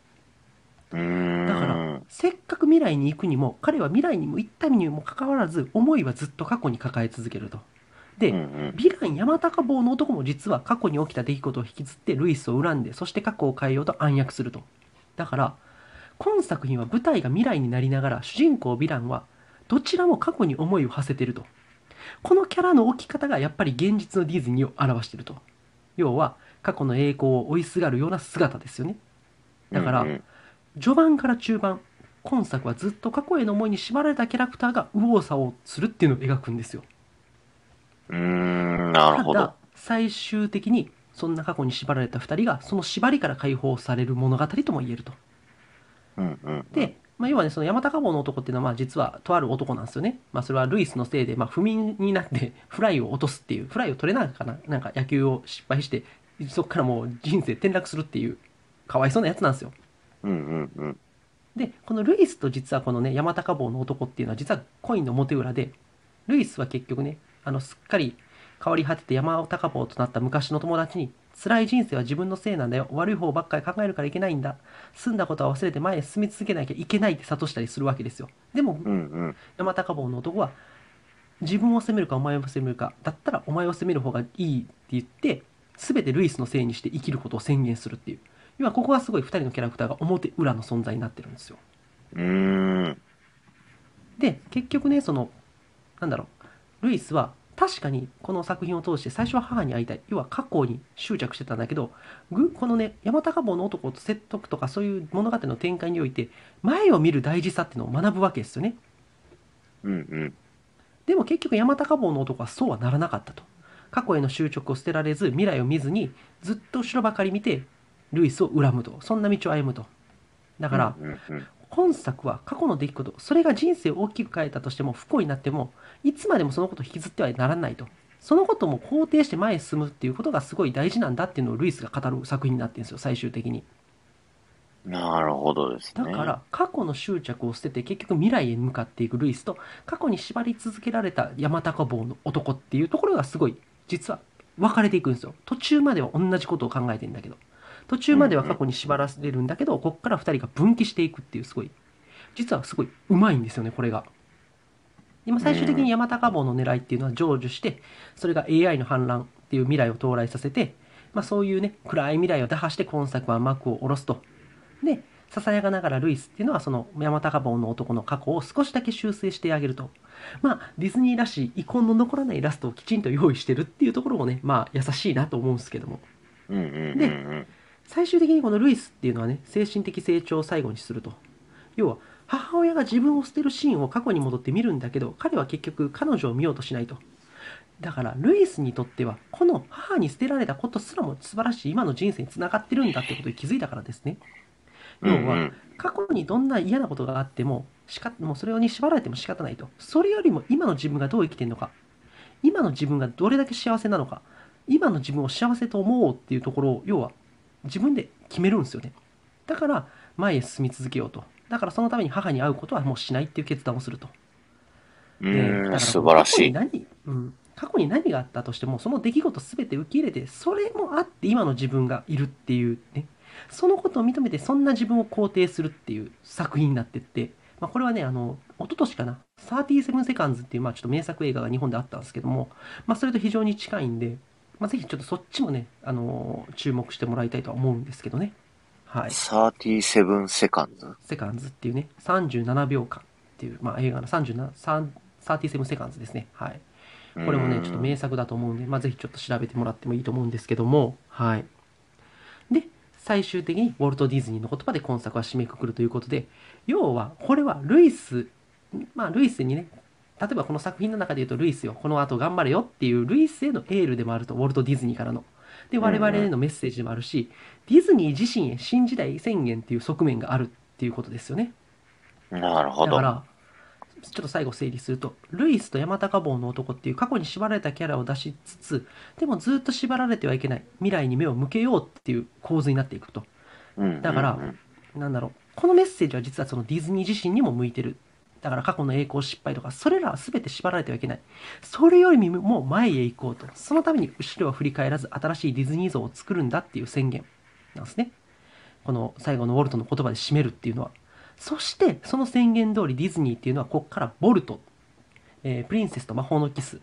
Speaker 2: だからせっかく未来に行くにも彼は未来にも行ったにもかかわらず思いはずっと過去に抱え続けるとで。ヴィラン山高帽の男も実は過去に起きた出来事を引きずってルイスを恨んでそして過去を変えようと暗躍するとだから今作品は舞台が未来になりながら主人公ヴィランはどちらも過去に思いを馳せてると。このキャラの置き方がやっぱり現実のディズニーを表してると。要は過去の栄光を追いすがるような姿ですよね。だから、
Speaker 1: うんうん。
Speaker 2: 序盤から中盤今作はずっと過去への思いに縛られたキャラクターが右往左往するっていうのを描くんですよ。
Speaker 1: うーん、なるほ
Speaker 2: ただ
Speaker 1: ど。
Speaker 2: 最終的にそんな過去に縛られた2人がその縛りから解放される物語とも言えると
Speaker 1: うんうん。
Speaker 2: で、まあ、要はねその山高帽の男っていうのはまあ実はとある男なんですよね、まあ、それはルイスのせいでまあ不眠になって フライを落とすっていうフライを取れないかななんか野球を失敗してそこからもう人生転落するっていうかわいそうなやつなんですよ
Speaker 1: うんうんうん。
Speaker 2: でこのルイスと実はこのね山高帽の男っていうのは実はコインの表裏でルイスは結局ねあのすっかり変わり果てて山高帽となった昔の友達に辛い人生は自分のせいなんだよ。悪い方ばっかり考えるからいけないんだ。済んだことは忘れて前へ進み続けなきゃいけないって諭したりするわけですよ。でも
Speaker 1: うんうん。
Speaker 2: 山高帽の男は自分を責めるかお前を責めるかだったらお前を責める方がいいって言って全てルイスのせいにして生きることを宣言するっていう。要はここがすごい2人のキャラクターが表裏の存在になってるんですよ。
Speaker 1: うーん。
Speaker 2: で結局ねそのなんだろう。ルイスは確かにこの作品を通して最初は母に会いたい。要は過去に執着してたんだけどぐこのね山高帽の男と説得とかそういう物語の展開において前を見る大事さっていうのを学ぶわけですよね。
Speaker 1: うんうん。
Speaker 2: でも結局山高帽の男はそうはならなかったと。過去への執着を捨てられず未来を見ずにずっと後ろばかり見てルイスを恨むと。そんな道を歩むと。だから。今作は過去の出来事それが人生を大きく変えたとしても不幸になってもいつまでもそのことを引きずってはならないと。そのことも肯定して前へ進むっていうことがすごい大事なんだっていうのをルイスが語る作品になってるんですよ最終的に。
Speaker 1: なるほどですね。
Speaker 2: だから過去の執着を捨てて結局未来へ向かっていくルイスと過去に縛り続けられた山高帽の男っていうところがすごい実は分かれていくんですよ。途中までは同じことを考えてんだけど途中までは過去に縛られるんだけど、ここから2人が分岐していくっていうすごい。実はすごいうまいんですよねこれが。今最終的に山高帽の狙いっていうのは成就してそれが AI の反乱っていう未来を到来させて、まあ、そういうね暗い未来を打破して今作は幕を下ろすと。でささやかながらルイスっていうのはその山高帽の男の過去を少しだけ修正してあげると。まあディズニーらしい遺恨の残らないラストをきちんと用意してるっていうところもねまあ優しいなと思うんですけども。
Speaker 1: うんうんうんうん。
Speaker 2: 最終的にこのルイスっていうのはね精神的成長を最後にすると。要は母親が自分を捨てるシーンを過去に戻って見るんだけど彼は結局彼女を見ようとしないと。だからルイスにとってはこの母に捨てられたことすらも素晴らしい今の人生につながってるんだってことに気づいたからですね。要は過去にどんな嫌なことがあってもしかもうそれに縛られても仕方ないと。それよりも今の自分がどう生きてるのか。今の自分がどれだけ幸せなのか。今の自分を幸せと思おうっていうところを要は自分で決めるんですよね。だから前へ進み続けようと。だからそのために母に会うことはもうしないっていう決断をすると。
Speaker 1: うん、素晴らしい。
Speaker 2: 過去に何、うん、過去に何があったとしてもその出来事全て受け入れてそれもあって今の自分がいるっていうね。そのことを認めてそんな自分を肯定するっていう作品になってって、まあ、これはねあの一昨年かな。37セカンズっていう、まあ、ちょっと名作映画が日本であったんですけども、まあ、それと非常に近いんで、まあ、ぜひちょっとそっちもね、あの注目してもらいたいとは思うんですけどねはい
Speaker 1: 37セカンズ
Speaker 2: セカンズっていうね、37秒間っていう、まあ、映画の37 37セカンズですね。はい。これもね、ちょっと名作だと思うんで、まあ、ぜひちょっと調べてもらってもいいと思うんですけども、はい。で、最終的にウォルト・ディズニーの言葉で今作は締めくくるということで、要は、これはルイス、まあ、ルイスにね、例えばこの作品の中で言うと、ルイスよ、この後頑張れよっていう、ルイスへのエールでもあると、ウォルト・ディズニーからの。で、我々へのメッセージでもあるし、ディズニー自身へ新時代宣言っていう側面があるっていうことですよね。
Speaker 1: なるほど。
Speaker 2: だから、ちょっと最後整理すると、ルイスと山高帽の男っていう過去に縛られたキャラを出しつつ、でもずっと縛られてはいけない、未来に目を向けようっていう構図になっていくと。
Speaker 1: うん
Speaker 2: だからなんだろう、このメッセージは実はそのディズニー自身にも向いてる。だから過去の栄光失敗とか、それらは全て縛られてはいけない。それよりも前へ行こうと。そのために後ろは振り返らず新しいディズニー像を作るんだっていう宣言なんですね。この最後のウォルトの言葉で締めるっていうのは。そして、その宣言通りディズニーっていうのはここからボルト、えープリンセスと魔法のキス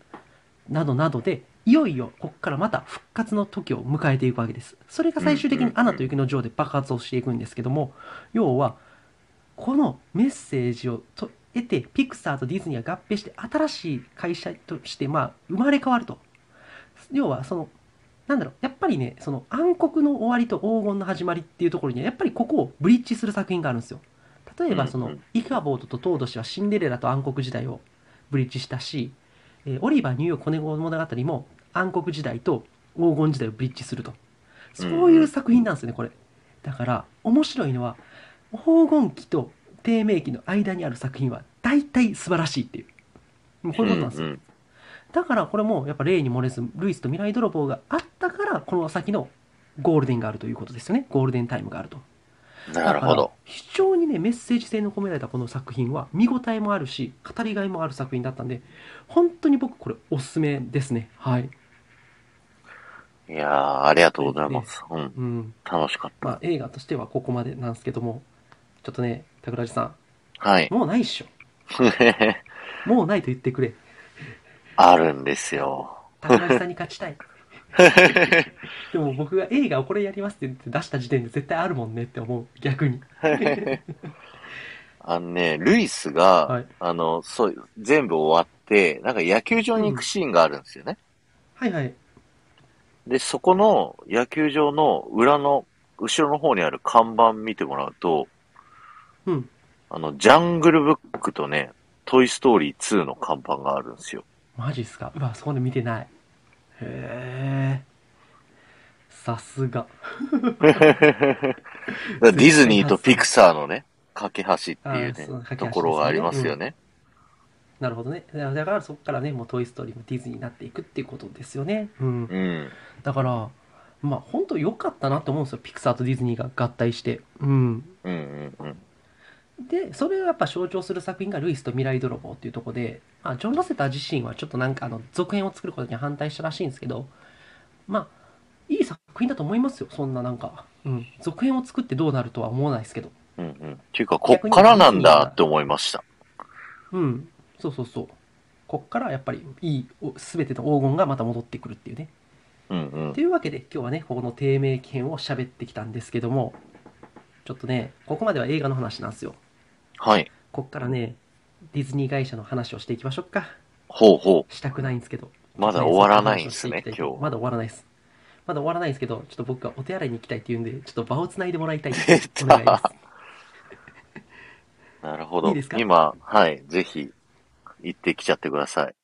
Speaker 2: などなどで、いよいよここからまた復活の時を迎えていくわけです。それが最終的にアナと雪の女王で爆発をしていくんですけども、要は、このメッセージをと得て、ピクサーとディズニーが合併して新しい会社として、まあ、生まれ変わると。要は、その、なんだろう、やっぱりね、その暗黒の終わりと黄金の始まりっていうところには、やっぱりここをブリッジする作品があるんですよ。例えば、そのイカボートとトード氏はシンデレラと暗黒時代をブリッジしたし、えーオリバー・ニューヨーク・子猫物語も暗黒時代と黄金時代をブリッジすると。そういう作品なんですよね、これ。だから、面白いのは、黄金期と低迷期の間にある作品は大体素晴らしいっていう。もうこういうことなんですよ。
Speaker 1: うん
Speaker 2: だからこれもやっぱ例に漏れず、ルイスと未来泥棒があったから、この先のゴールデンがあるということですよね。ゴールデンタイムがあると。
Speaker 1: うんなるほど。
Speaker 2: 非常にね、メッセージ性の込められたこの作品は、見応えもあるし、語りがいもある作品だったんで、本当に僕これおすすめですね。はい。
Speaker 1: いやー、ありがとうございます。うん。
Speaker 2: うん。
Speaker 1: 楽しかっ
Speaker 2: まあ映画としてはここまでなんですけども、ちょっとね、桜地さ
Speaker 1: た。はい
Speaker 2: ん、。もうないっしょ。もうないと言ってくれ。
Speaker 1: あるんですよ。
Speaker 2: 桜地さんに勝ちたい。でも僕が映画をこれやりますって言って出した時点で絶対あるもんねって思う。逆に。
Speaker 1: あのね、ルイスが、
Speaker 2: はい
Speaker 1: あの、そう、全部終わって、なんか野球場に行くシーンがあるんですよね。
Speaker 2: はいはい。
Speaker 1: で、そこの野球場の裏の、後ろの方にある看板見てもらうと、
Speaker 2: うん。
Speaker 1: あの、ジャングルブックとね、トイストーリー2の看板があるんですよ。
Speaker 2: マジっすか？うわ、そこで見てない。へえ。さすが。
Speaker 1: ディズニーとピクサーのね、架け橋っていうね、
Speaker 2: 架け橋ですね
Speaker 1: ところがありますよね。
Speaker 2: なるほどね。だだからそこからね、もうトイ・ストーリーもディズニーになっていくっていうことですよね。うん。
Speaker 1: うん。
Speaker 2: だから、まあ本当良かったなって思うんですよ。ピクサーとディズニーが合体して。うん。
Speaker 1: うんうんうん。
Speaker 2: で、それをやっぱ象徴する作品がルイスと未来泥棒っていうところで、まあ、ジョン・ロセター自身はちょっとなんかあの続編を作ることに反対したらしいんですけど、まあ、いい作品だと思いますよ。そんななんか。うん。続編を作ってどうなるとは思わないですけど。
Speaker 1: うんうん。っていうか、こっからなんだって思いました。
Speaker 2: うん。そうそうそう。こっからやっぱりいい、お全ての黄金がまた戻ってくるっていうね。
Speaker 1: うんうん
Speaker 2: と。いうわけで今日はね、ここの低迷期編を喋ってきたんですけども、ちょっとね、ここまでは映画の話なんですよ。
Speaker 1: はい。
Speaker 2: こっからね、ディズニー会社の話をしていきましょうか。
Speaker 1: ほうほ
Speaker 2: したくないんですけど。
Speaker 1: う。まだ終わらないんですね、今日。
Speaker 2: まだ終わらないです。まだ終わらないんですけど、ちょっと僕がお手洗いに行きたいって言うんで、ちょっと場をつないでもらいたい お願いです。
Speaker 1: なるほど。
Speaker 2: いいですか？
Speaker 1: 今、はい、ぜひ、行ってきちゃってください。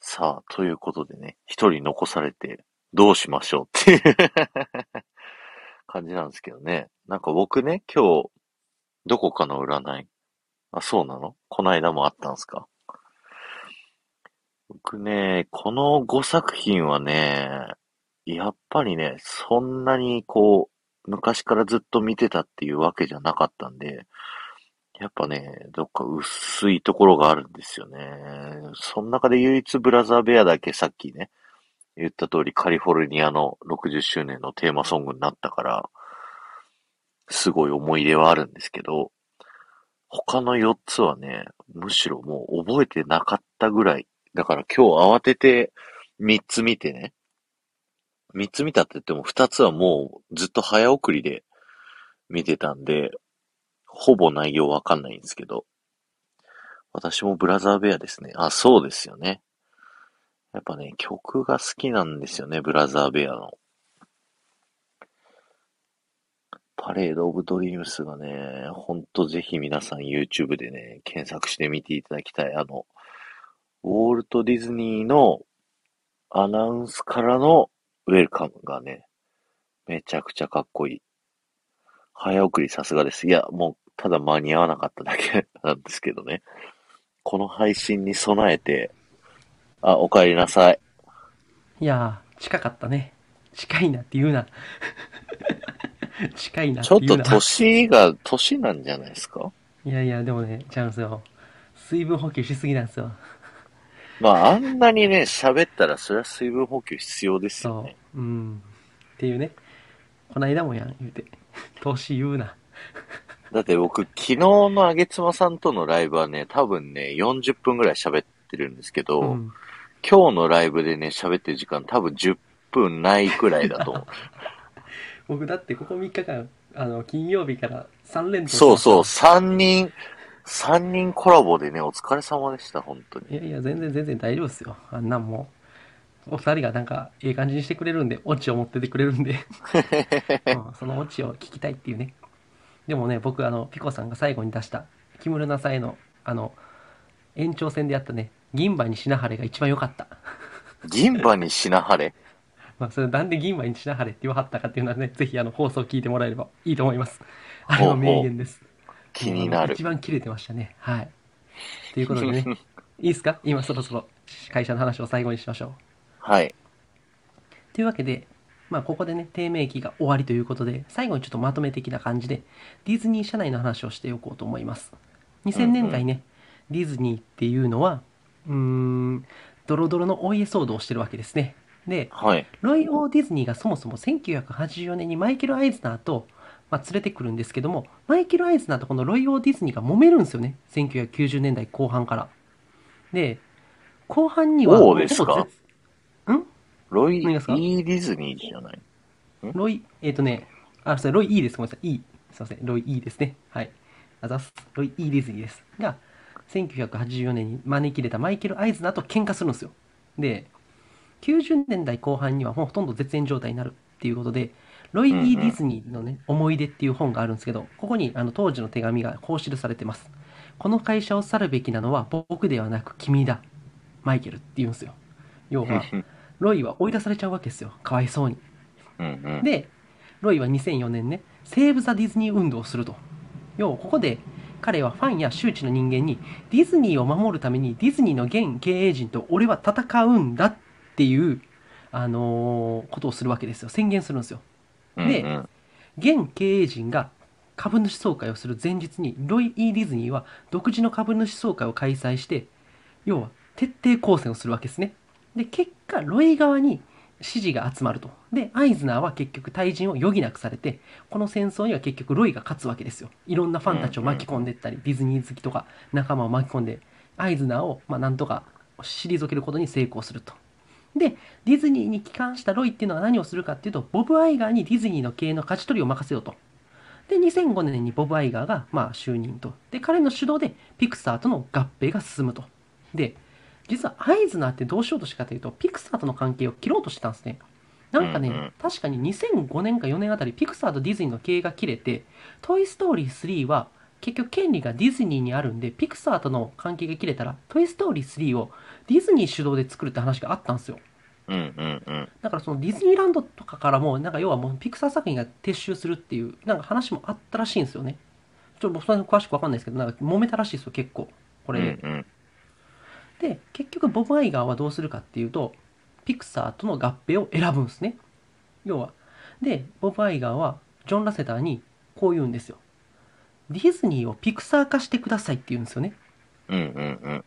Speaker 1: さあ、ということでね、一人残されて、どうしましょうっていう 感じなんですけどね。なんか僕ね、今日、どこかの占い。あ、そうなの？この間もあったんすか？僕ね、この5作品はね、やっぱりね、そんなにこう、昔からずっと見てたっていうわけじゃなかったんで、やっぱね、どっか薄いところがあるんですよね。その中で唯一ブラザーベアだけさっきね、言った通りカリフォルニアの60周年のテーマソングになったから、すごい思い入れはあるんですけど、他の4つはね、むしろもう覚えてなかったぐらい。だから今日慌てて3つ見てね、3つ見たって言っても2つはもうずっと早送りで見てたんで、ほぼ内容わかんないんですけど、私もブラザーベアですね。あ、そうですよね。やっぱね、曲が好きなんですよね、ブラザーベアの。パレード・オブ・ドリームスがね、ほんとぜひ皆さん YouTube でね、検索してみていただきたい。あの、ウォルト・ディズニーのアナウンスからのウェルカムがね、めちゃくちゃかっこいい。早送りさすがです。いや、もう、ただ間に合わなかっただけ なんですけどね。この配信に備えて、あ、お帰りなさい。
Speaker 2: いやー、近かったね。近いなって言うな。近いなっ
Speaker 1: ちょっと。年が、年なんじゃないですか？
Speaker 2: いやいや、でもね、ちゃうんですよ。水分補給しすぎなんですよ。
Speaker 1: まあ、あんなにね、喋ったら、それは水分補給必要ですよ
Speaker 2: そ
Speaker 1: ね。
Speaker 2: う。うん。っていうね。こないだもやん、言うて。年言うな。
Speaker 1: だって僕、昨日のあげつまさんとのライブはね、多分ね、40分ぐらい喋ってるんですけど、
Speaker 2: うん。
Speaker 1: 今日のライブでね、喋ってる時間多分10分ないくらいだと思う。
Speaker 2: 僕だってここ3日間、あの、金曜日から3連投
Speaker 1: そうそう、
Speaker 2: し
Speaker 1: 3人、3人コラボでね、お疲れ様でした、本当に。
Speaker 2: いやいや、全然全然大丈夫ですよ。あんなんもう。お二人がなんか、ええ感じにしてくれるんで、オチを持っててくれるんで、うんそのオチを聞きたいっていうね。でもね、僕、あの、ピコさんが最後に出した、木村なさへの、あの、延長戦でやったね、銀歯に品晴れが一番良かった。
Speaker 1: 銀歯に品晴れ？
Speaker 2: まあ、それなんで銀歯に品晴れって言わはったかっていうのはね、ぜひあの、放送聞いてもらえればいいと思います。あれは名言です。
Speaker 1: 気になる
Speaker 2: 一。番切れてましたね。はい。ということでね、いいですか？今そろそろ会社の話を最後にしましょう。
Speaker 1: はい。
Speaker 2: というわけで、まあ、ここでね、低迷期が終わりということで、最後にちょっとまとめ的な感じで、ディズニー社内の話をしておこうと思います。2000年代ね、ディズニーっていうのは、うーん、ドロドロのお家騒動をしてるわけですね。で、
Speaker 1: はい。
Speaker 2: ロイ・オー・ディズニーがそもそも1984年にマイケル・アイズナーと、まあ、連れてくるんですけども、マイケル・アイズナーとこのロイ・オー・ディズニーが揉めるんですよね。1990年代後半から。で、後半には、
Speaker 1: そうですか？
Speaker 2: ん？
Speaker 1: ロイ・イディズニーじゃない？
Speaker 2: ロイ、えっ、とね、あ、それロイ E です。ごめんなさい。E。すいません。ロイ E ですね。はい。あざっす。ロイ E ディズニーです。が、1984年に招き入れたマイケル・アイズナーと喧嘩するんですよ。で、90年代後半にはもうほとんど絶縁状態になるっていうことで、ロイ・
Speaker 1: うんうん
Speaker 2: E ディズニーのね、思い出っていう本があるんですけど、ここにあの当時の手紙がこう記されてます。この会社を去るべきなのは僕ではなく君だ。マイケルって言うんですよ。要は、ロイは追い出されちゃうわけですよ。かわいそうに。で、ロイは2004年ね、セーブ・ザ・ディズニー運動をすると。要はここで彼はファンや周知の人間にディズニーを守るためにディズニーの現経営陣と俺は戦うんだっていう、あのーことをするわけですよ。宣言するんですよ。で
Speaker 1: うんうん。
Speaker 2: 現経営陣が株主総会をする前日にロイ・イー・ディズニーは独自の株主総会を開催して要は徹底抗戦をするわけですね。で結果ロイ側に支持が集まると。でアイズナーは結局退陣を余儀なくされてこの戦争には結局ロイが勝つわけですよ。いろんなファンたちを巻き込んでいったりディズニー好きとか仲間を巻き込んでアイズナーをまあなんとか退けることに成功するとで、ディズニーに帰還したロイっていうのは何をするかっていうと、ボブ・アイガーにディズニーの経営の勝ち取りを任せようと。で、2005年にボブ・アイガーが、まあ、就任と。で、彼の主導でピクサーとの合併が進むと。で、実はアイズナーってどうしようとしたかというと、ピクサーとの関係を切ろうとしてたんですね。なんかね、
Speaker 1: うんうん
Speaker 2: 確かに2005年か4年あたり、ピクサーとディズニーの経営が切れて、トイ・ストーリー3は、結局権利がディズニーにあるんで、ピクサーとの関係が切れたら、トイ・ストーリー3をディズニー主導で作るって話があったんですよ。
Speaker 1: うんうんうん。
Speaker 2: だからそのディズニーランドとかからも、なんか要はもうピクサー作品が撤収するっていう、なんか話もあったらしいんですよね。ちょっと僕そ詳しくわかんないですけど、なんか揉めたらしいですよ、結構。これで。
Speaker 1: うんうん。
Speaker 2: で、結局ボブ・アイガーはどうするかっていうと、ピクサーとの合併を選ぶんですね。要は。で、ボブ・アイガーはジョン・ラセターにこう言うんですよ。ディズニーをピクサー化してくださいって言うんですよね。
Speaker 1: うんうんうん。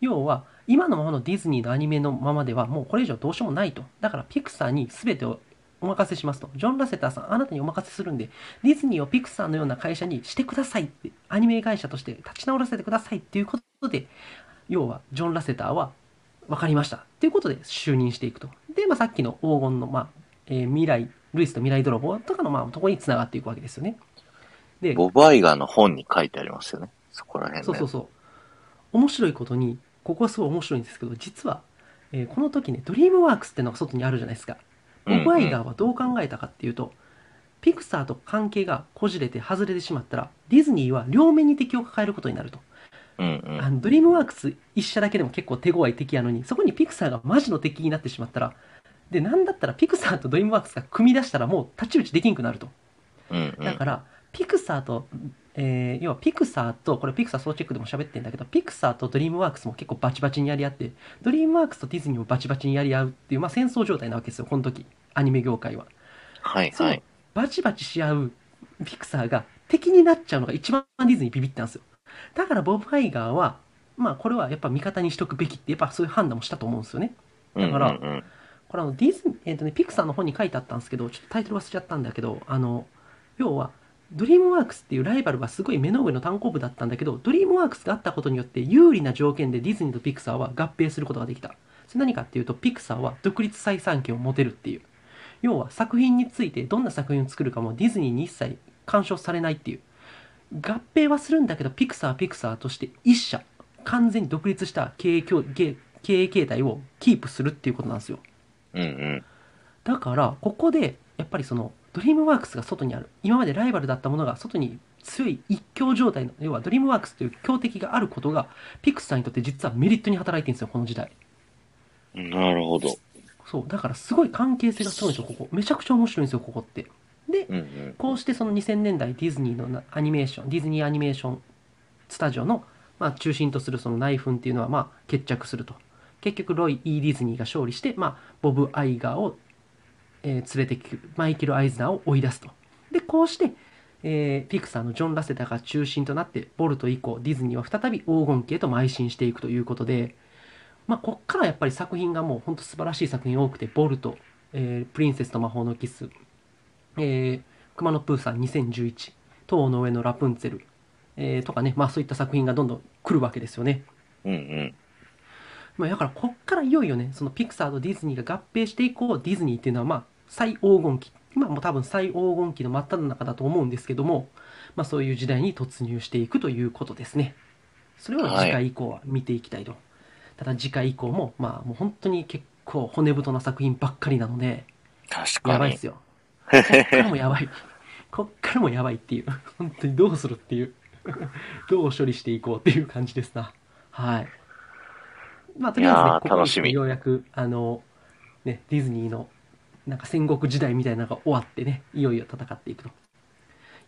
Speaker 2: 要は今のままのディズニーのアニメのままではもうこれ以上どうしようもないとだからピクサーに全てをお任せしますとジョン・ラセターさんあなたにお任せするんでディズニーをピクサーのような会社にしてくださいってアニメ会社として立ち直らせてくださいっていうことで要はジョン・ラセターは分かりましたっていうことで就任していくとで、まあ、さっきの黄金の、まあえー未来ルイスと未来泥棒とかのまあところにつながっていくわけですよねで
Speaker 1: ボブ・アイガーの本に書いてありますよね。そこら辺ね。
Speaker 2: そうそうそう。面白いことに、ここはすごい面白いんですけど、実は、えーこの時ね、ドリームワークスってのが外にあるじゃないですか。ボブ・アイガーはどう考えたかっていうと、ピクサーと関係がこじれて外れてしまったら、ディズニーは両面に敵を抱えることになると。
Speaker 1: うんうん。
Speaker 2: あのドリームワークス一社だけでも結構手強い敵やのに、そこにピクサーがマジの敵になってしまったら、で、なんだったらピクサーとドリームワークスが組み出したらもう太刀打ちできんくなると。
Speaker 1: うんうん。
Speaker 2: だから、ピクサーと、えー要はピクサーと、これピクサーソーチェックでも喋ってんだけど、ピクサーとドリームワークスも結構バチバチにやり合って、ドリームワークスとディズニーもバチバチにやり合うっていう、まあ戦争状態なわけですよ、この時、アニメ業界は。
Speaker 1: はいはい。
Speaker 2: バチバチし合うピクサーが敵になっちゃうのが一番ディズニービビったんですよ。だからボブ・アイガーは、まあこれはやっぱ味方にしとくべきって、やっぱそういう判断もしたと思うんですよね。だから
Speaker 1: うんうん
Speaker 2: これあのディズニー、えっ、とね、ピクサーの本に書いてあったんですけど、ちょっとタイトル忘れちゃったんだけど、あの、要は、ドリームワークスっていうライバルはすごい目の上のたんこぶだったんだけど、ドリームワークスがあったことによって有利な条件でディズニーとピクサーは合併することができた。それ何かっていうと、ピクサーは独立採算権を持てるっていう。要は作品についてどんな作品を作るかもディズニーに一切干渉されないっていう。合併はするんだけど、ピクサーはピクサーとして一社、完全に独立した経営経営形態をキープするっていうことなんですよ。
Speaker 1: うんうん
Speaker 2: だから、ここで、やっぱりその、ドリームワークスが外にある。今までライバルだったものが外に強い一強状態の、要はドリームワークスという強敵があることが、ピクサーにとって実はメリットに働いてるんですよ、この時代。
Speaker 1: なるほど。
Speaker 2: そう。だからすごい関係性がすごいんですよ、ここ。めちゃくちゃ面白いんですよ、ここって。で、
Speaker 1: うんうん
Speaker 2: こうしてその2000年代ディズニーのなアニメーション、ディズニーアニメーションスタジオの、まあ、中心とするその内紛っていうのはまあ決着すると。結局ロイ・イー・ディズニーが勝利して、まあ、ボブ・アイガーを、えー連れてくる、マイケル・アイズナーを追い出すと。で、こうして、えーピクサーのジョン・ラセターが中心となって、ボルト以降、ディズニーは再び黄金期へと邁進していくということで、まあ、こっからやっぱり作品がもう本当素晴らしい作品多くて、ボルト、えープリンセスと魔法のキス、えー、熊野プーさん2011、塔の上のラプンツェル、えーとかね、まあそういった作品がどんどん来るわけですよね。
Speaker 1: うんうん
Speaker 2: まあだからこっからいよいよね、そのピクサーとディズニーが合併していこう、ディズニーっていうのはまあ最黄金期、今も多分最黄金期の真っ只中だと思うんですけども、まあそういう時代に突入していくということですね。それを次回以降は見ていきたいと。ただ次回以降も、まあもう本当に結構骨太な作品ばっかりなので、
Speaker 1: 確かに
Speaker 2: やばいっす。よ。こっからもやばい。こっからもやばいっていう。本当にどうするっていう。どう処理していこうっていう感じですな。はい。まあ、とりあえずねここようやく、あの、ね、ディズニーの、なんか戦国時代みたいなのが終わってね、いよいよ戦っていくと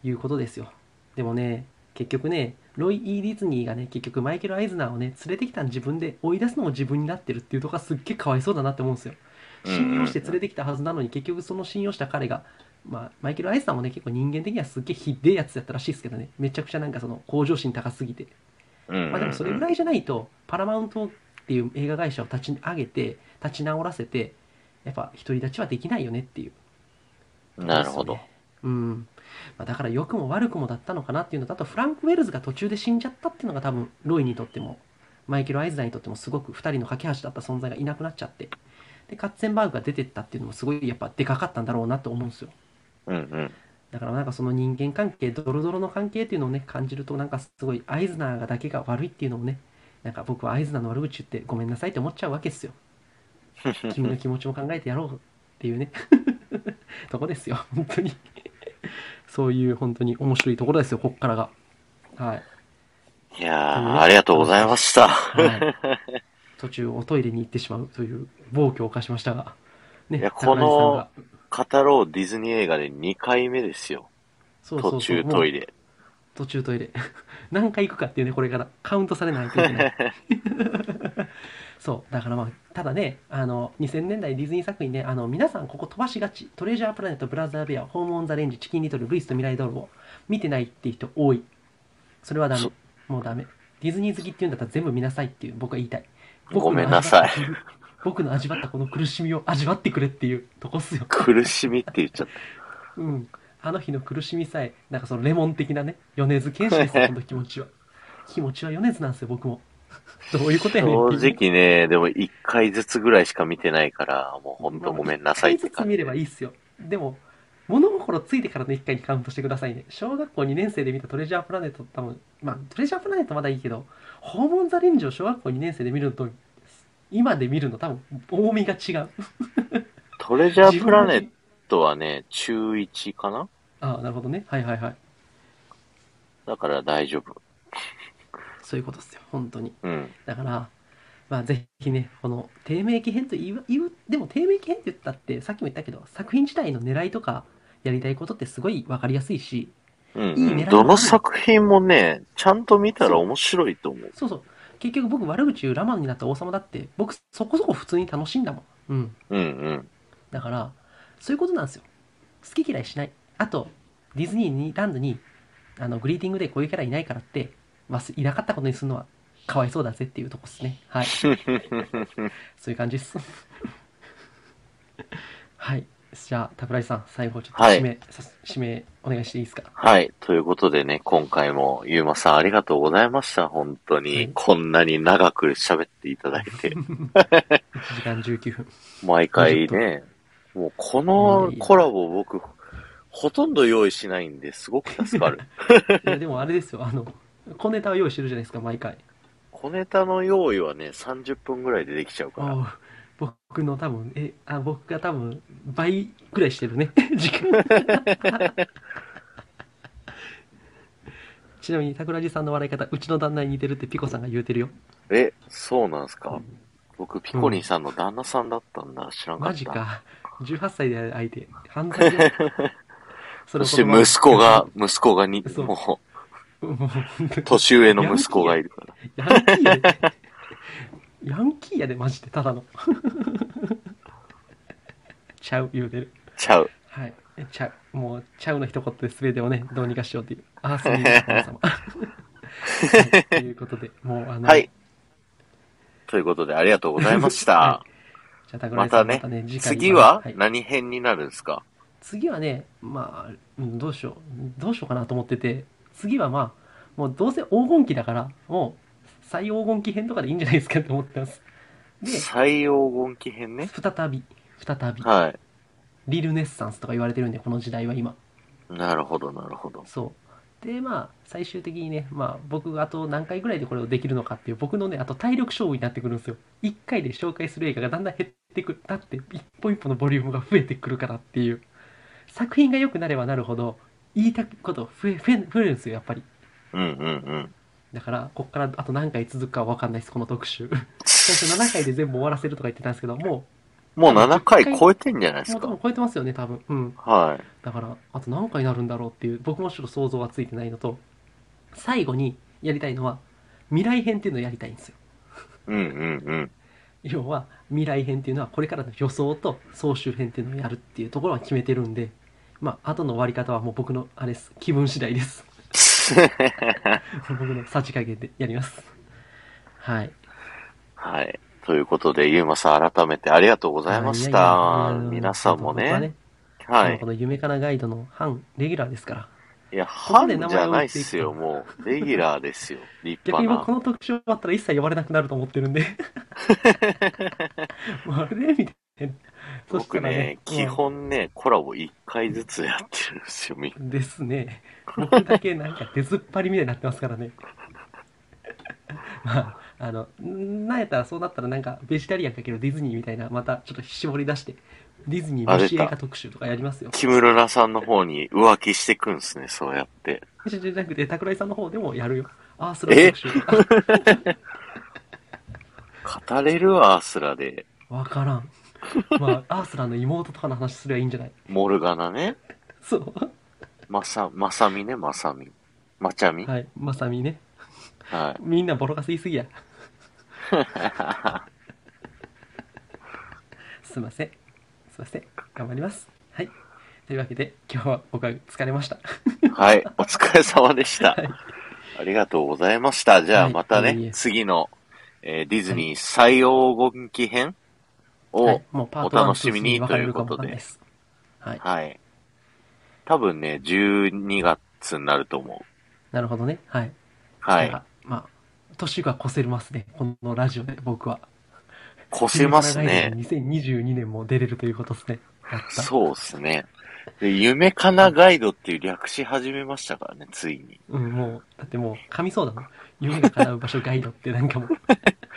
Speaker 2: いうことですよ。でもね、結局ね、ロイ・イー・ディズニーがね、結局マイケル・アイズナーをね、連れてきたの自分で追い出すのも自分になってるっていうとこがすっげえかわいそうだなって思うんですよ。信用して連れてきたはずなのに、結局その信用した彼が、まあ、マイケル・アイズナーもね、結構人間的にはすっげえひでえやつだったらしいですけどね、めちゃくちゃなんかその向上心高すぎて。まあでもそれぐらいじゃないと、パラマウントっていう映画会社を立ち上げて、立ち直らせて、やっぱ独り立ちはできないよねっていう。
Speaker 1: なるほど。
Speaker 2: うん。まあ、だから良くも悪くもだったのかなっていうのと、あとフランク・ウェルズが途中で死んじゃったっていうのが多分、ロイにとっても、マイケル・アイズナーにとってもすごく2人の架け橋だった存在がいなくなっちゃって、で、カッツェンバーグが出てったっていうのもすごいやっぱでかかったんだろうなと思うんですよ。
Speaker 1: うんうん。
Speaker 2: だからなんかその人間関係、ドロドロの関係っていうのをね、感じるとなんかすごいアイズナーがだけが悪いっていうのもね、なんか僕はアイズナーの悪口言ってごめんなさいって思っちゃうわけですよ。君の気持ちも考えてやろうっていうね、とこですよ、本当に。そういう本当に面白いところですよ、こっからが。はい。
Speaker 1: いやー、ありがとうございました。
Speaker 2: はい、途中おトイレに行ってしまうという暴挙を犯しましたが、ね、
Speaker 1: いや
Speaker 2: 高梨さんが
Speaker 1: 語ろうディズニー映画で2回目ですよ。
Speaker 2: そうそうそう
Speaker 1: 途中トイレ。
Speaker 2: 途中トイレ 何回行くかっていうねこれからカウントされないといけないそうだからまあただねあの2000年代ディズニー作品ねあの皆さんここ飛ばしがちトレジャープラネットブラザーベアホームオンザレンジチキンリトルルイスと未来ドルを見てないっていう人多いそれはダメ
Speaker 1: そ
Speaker 2: もうダメディズニー好きっていうんだったら全部見なさいっていう僕は言いたい
Speaker 1: ごめんなさい。
Speaker 2: 僕の味わったこの苦しみを味わってくれっていうとこっすよ
Speaker 1: 苦しみって言っちゃっ
Speaker 2: うん。あの日の苦しみさえ、なんかそのレモン的なね、米津玄師ですよ、この気持ちは。気持ちは米津なんですよ、僕も。どういうこと
Speaker 1: た。
Speaker 2: やねん
Speaker 1: 正。直ね、でも1回ずつぐらいしか見てないから、もうほんとごめんなさいっ
Speaker 2: 一回ずつ見。ればいいっすよ。でも、物心ついてからの1回にカウントしてくださいね。小学校2年生で見たトレジャープラネット多分、まあ、トレジャープラネットまだいいけど、訪問ザレンジを小学校2年生で見るのと、今で見るの多分、重みが違う。
Speaker 1: トレジャープラネットはね、中1かな？
Speaker 2: ああ、なるほどね。はいはいはい。
Speaker 1: だから大丈夫。
Speaker 2: そういうことですよ、本当に。
Speaker 1: うん。
Speaker 2: だから、まあ、ぜひね、この低迷期編と言う、言うでも低迷期編って言ったって、さっきも言ったけど、作品自体の狙いとか、やりたいことってすごい分かりやすいし、
Speaker 1: うん、
Speaker 2: いい狙いもある
Speaker 1: うん。どの作品もね、ちゃんと見たら面白いと思う。
Speaker 2: そうそう、結局僕悪口言うラマンになった王様だって、僕そこそこ普通に楽しんだもん。うん。
Speaker 1: うんうん。
Speaker 2: だから、そういうことなんですよ。好き嫌いしない。あと、ディズニーにランドに、あの、グリーティングでこういうキャラいないからって、忘れいなかったことにするのは、かわいそうだぜっていうとこっすね。はい。そういう感じっす。はい。じゃあ、桜井さん、最後ちょっと
Speaker 1: はい
Speaker 2: 締め、さ締めお願いしていいですか？
Speaker 1: はい。ということでね、今回もゆうまさんありがとうございました。本当に、
Speaker 2: はい
Speaker 1: こんなに長く喋っていただいて。
Speaker 2: 1時間19分。
Speaker 1: 毎回ね、もうこのコラボ僕、ほとんど用意しないんですごく助かる。
Speaker 2: いや、でもあれですよ、あの、小ネタを用意してるじゃないですか、毎回。
Speaker 1: 小ネタの用意はね、30分ぐらいでできちゃうから。
Speaker 2: 僕の多分、え、あ、僕が多分、倍ぐらいしてるね、時間。ちなみに、桜地さんの笑い方、うちの旦那に似てるってピコさんが言うてるよ。
Speaker 1: え、そうなんすか？僕、ピコリンさんの旦那さんだったんだ。知らんかった。
Speaker 2: マジか。18歳で相手。犯罪だよ。そ
Speaker 1: そして息子が、。息子がに、も
Speaker 2: もう
Speaker 1: 年上の息子がいるから。
Speaker 2: ヤンキーやで。ヤンキーやで、マジで、ただの。ちゃう、言うてる。
Speaker 1: ちゃう。
Speaker 2: はい。ちゃう。もう、ちゃうの一言で全てをね、どうにかしようっていう。ああ、そういう皆様。はい、ということで、もう、あの、
Speaker 1: はい。ということで、ありがとうございました。
Speaker 2: はじゃあ、桜井さん
Speaker 1: またね、
Speaker 2: 次
Speaker 1: は
Speaker 2: はい
Speaker 1: 何編になるんですか？
Speaker 2: 次はね、まあ、うんどうしよう、どうしようかなと思ってて、次はまあ、もうどうせ黄金期だから、もう、最黄金期編とかでいいんじゃないですかって思ってます。で、
Speaker 1: 最黄金期編ね。
Speaker 2: 再び、再び、
Speaker 1: は
Speaker 2: リルネッサンスとか言われてるんで、この時代は今。
Speaker 1: い。なるほど、なるほど。
Speaker 2: そう。で、まあ、最終的にね、まあ、僕があと何回ぐらいでこれをできるのかっていう、僕のね、あと体力勝負になってくるんですよ。1回で紹介する映画がだんだん減ってくる。だって、一歩一歩のボリュームが増えてくるからっていう。作品が良くなればなるほど、言いたいこと増え、増え増えるんですよ、やっぱり。
Speaker 1: うんうんうん。
Speaker 2: だから、こっからあと何回続くかは分かんないです、この特集。最初7回で全部終わらせるとか言ってたんですけど、も
Speaker 1: もう7回超えてんじゃないで
Speaker 2: う、
Speaker 1: すか
Speaker 2: もう多分。超えてますよね、多分。うん。
Speaker 1: はい。
Speaker 2: だから、あと何回になるんだろうっていう、僕もちょっと想像はついてないのと、最後にやりたいのは、未来編っていうのをやりたいんですよ。
Speaker 1: うんうんうん。
Speaker 2: 要は、未来編っていうのは、これからの予想と総集編っていうのをやるっていうところは決めてるんで、まあ、後の終わり方はもう僕の、あれです、気分次第です。僕のさじ加減でやります。はい。
Speaker 1: はい。ということで、ゆうまさん改めてありがとうございまし
Speaker 2: いやいやいや
Speaker 1: た。皆さんもね。はい
Speaker 2: こ。の夢かなガイドの反レギュラーですから。
Speaker 1: いや、
Speaker 2: ここで名前を
Speaker 1: ファンじゃないっすよ、もう。レギュラーですよ。立
Speaker 2: 逆に僕こ
Speaker 1: 派な。
Speaker 2: の特集終わったら一切呼ばれなくなると思ってるんで。あれみたいな。
Speaker 1: 僕ね、基本ね、コラボ1回ずつやってるんですよ、みん
Speaker 2: うんですね。僕だけなんか出ずっぱりみたいになってますからね。まあ、あの、んなんやったらそうなったらなんかベジタリアンかけるディズニーみたいな、またちょっと絞り出して、ディズニー虫映画特集とかやりますよ。
Speaker 1: 木村さんの方に浮気してくんすね、そうやって。
Speaker 2: じゃなくて、桜井さんの方でもやるよ。アースラ特集とか。
Speaker 1: 語れるわ、アースラで。
Speaker 2: わからん。まあ、アースラの妹とかの話すればいいんじゃない？
Speaker 1: モルガナね。
Speaker 2: そう。
Speaker 1: まさ、まさみね、まさみ。まちゃみ。
Speaker 2: はい。まさみね。
Speaker 1: はい。
Speaker 2: みんなボロカス言いすぎや。すいません。すいません。頑張ります。はい。というわけで、今日は僕は疲れました。
Speaker 1: はい、お疲れ様でした。
Speaker 2: はい
Speaker 1: ありがとうございました。じゃあ
Speaker 2: はい
Speaker 1: またね、
Speaker 2: いえいえ
Speaker 1: 次の、えーディズニー最黄金期編を、
Speaker 2: はい。もうパート
Speaker 1: お
Speaker 2: 1、
Speaker 1: 楽しみに
Speaker 2: 2分かれるかも
Speaker 1: ということで。
Speaker 2: はい。
Speaker 1: はい。多分ね、12月になると思う。
Speaker 2: なるほどね。はい。
Speaker 1: はい
Speaker 2: まあ、年が越せますね。このラジオで僕は。
Speaker 1: 越せますね。
Speaker 2: 2022年も出れるということですね。
Speaker 1: そうですね。で夢かなガイドっていう略し始めましたからね、ついに。
Speaker 2: うん、もう、だってもう、噛みそうだもん。夢が叶う場所ガイドってなんかもう、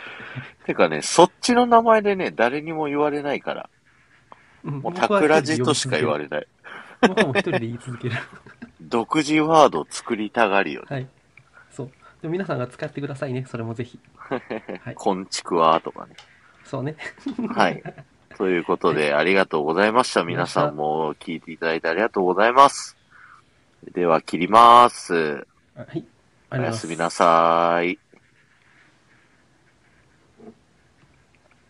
Speaker 1: てかね、そっちの名前でね、誰にも言われないから。
Speaker 2: うん
Speaker 1: もう、桜地としか言わ
Speaker 2: れ
Speaker 1: れない。
Speaker 2: 僕はもう一人で言い続ける。
Speaker 1: 独自ワード作りたがりよね。
Speaker 2: はい。そう。でも皆さんが使ってくださいね。それもぜひ。はい。
Speaker 1: こんちくわーとかね。
Speaker 2: そうね。
Speaker 1: はい。ということで、ありがとうございました。皆さんも聞いていただいてありがとうございます。では、切ります。
Speaker 2: はい。
Speaker 1: おやすみなさい。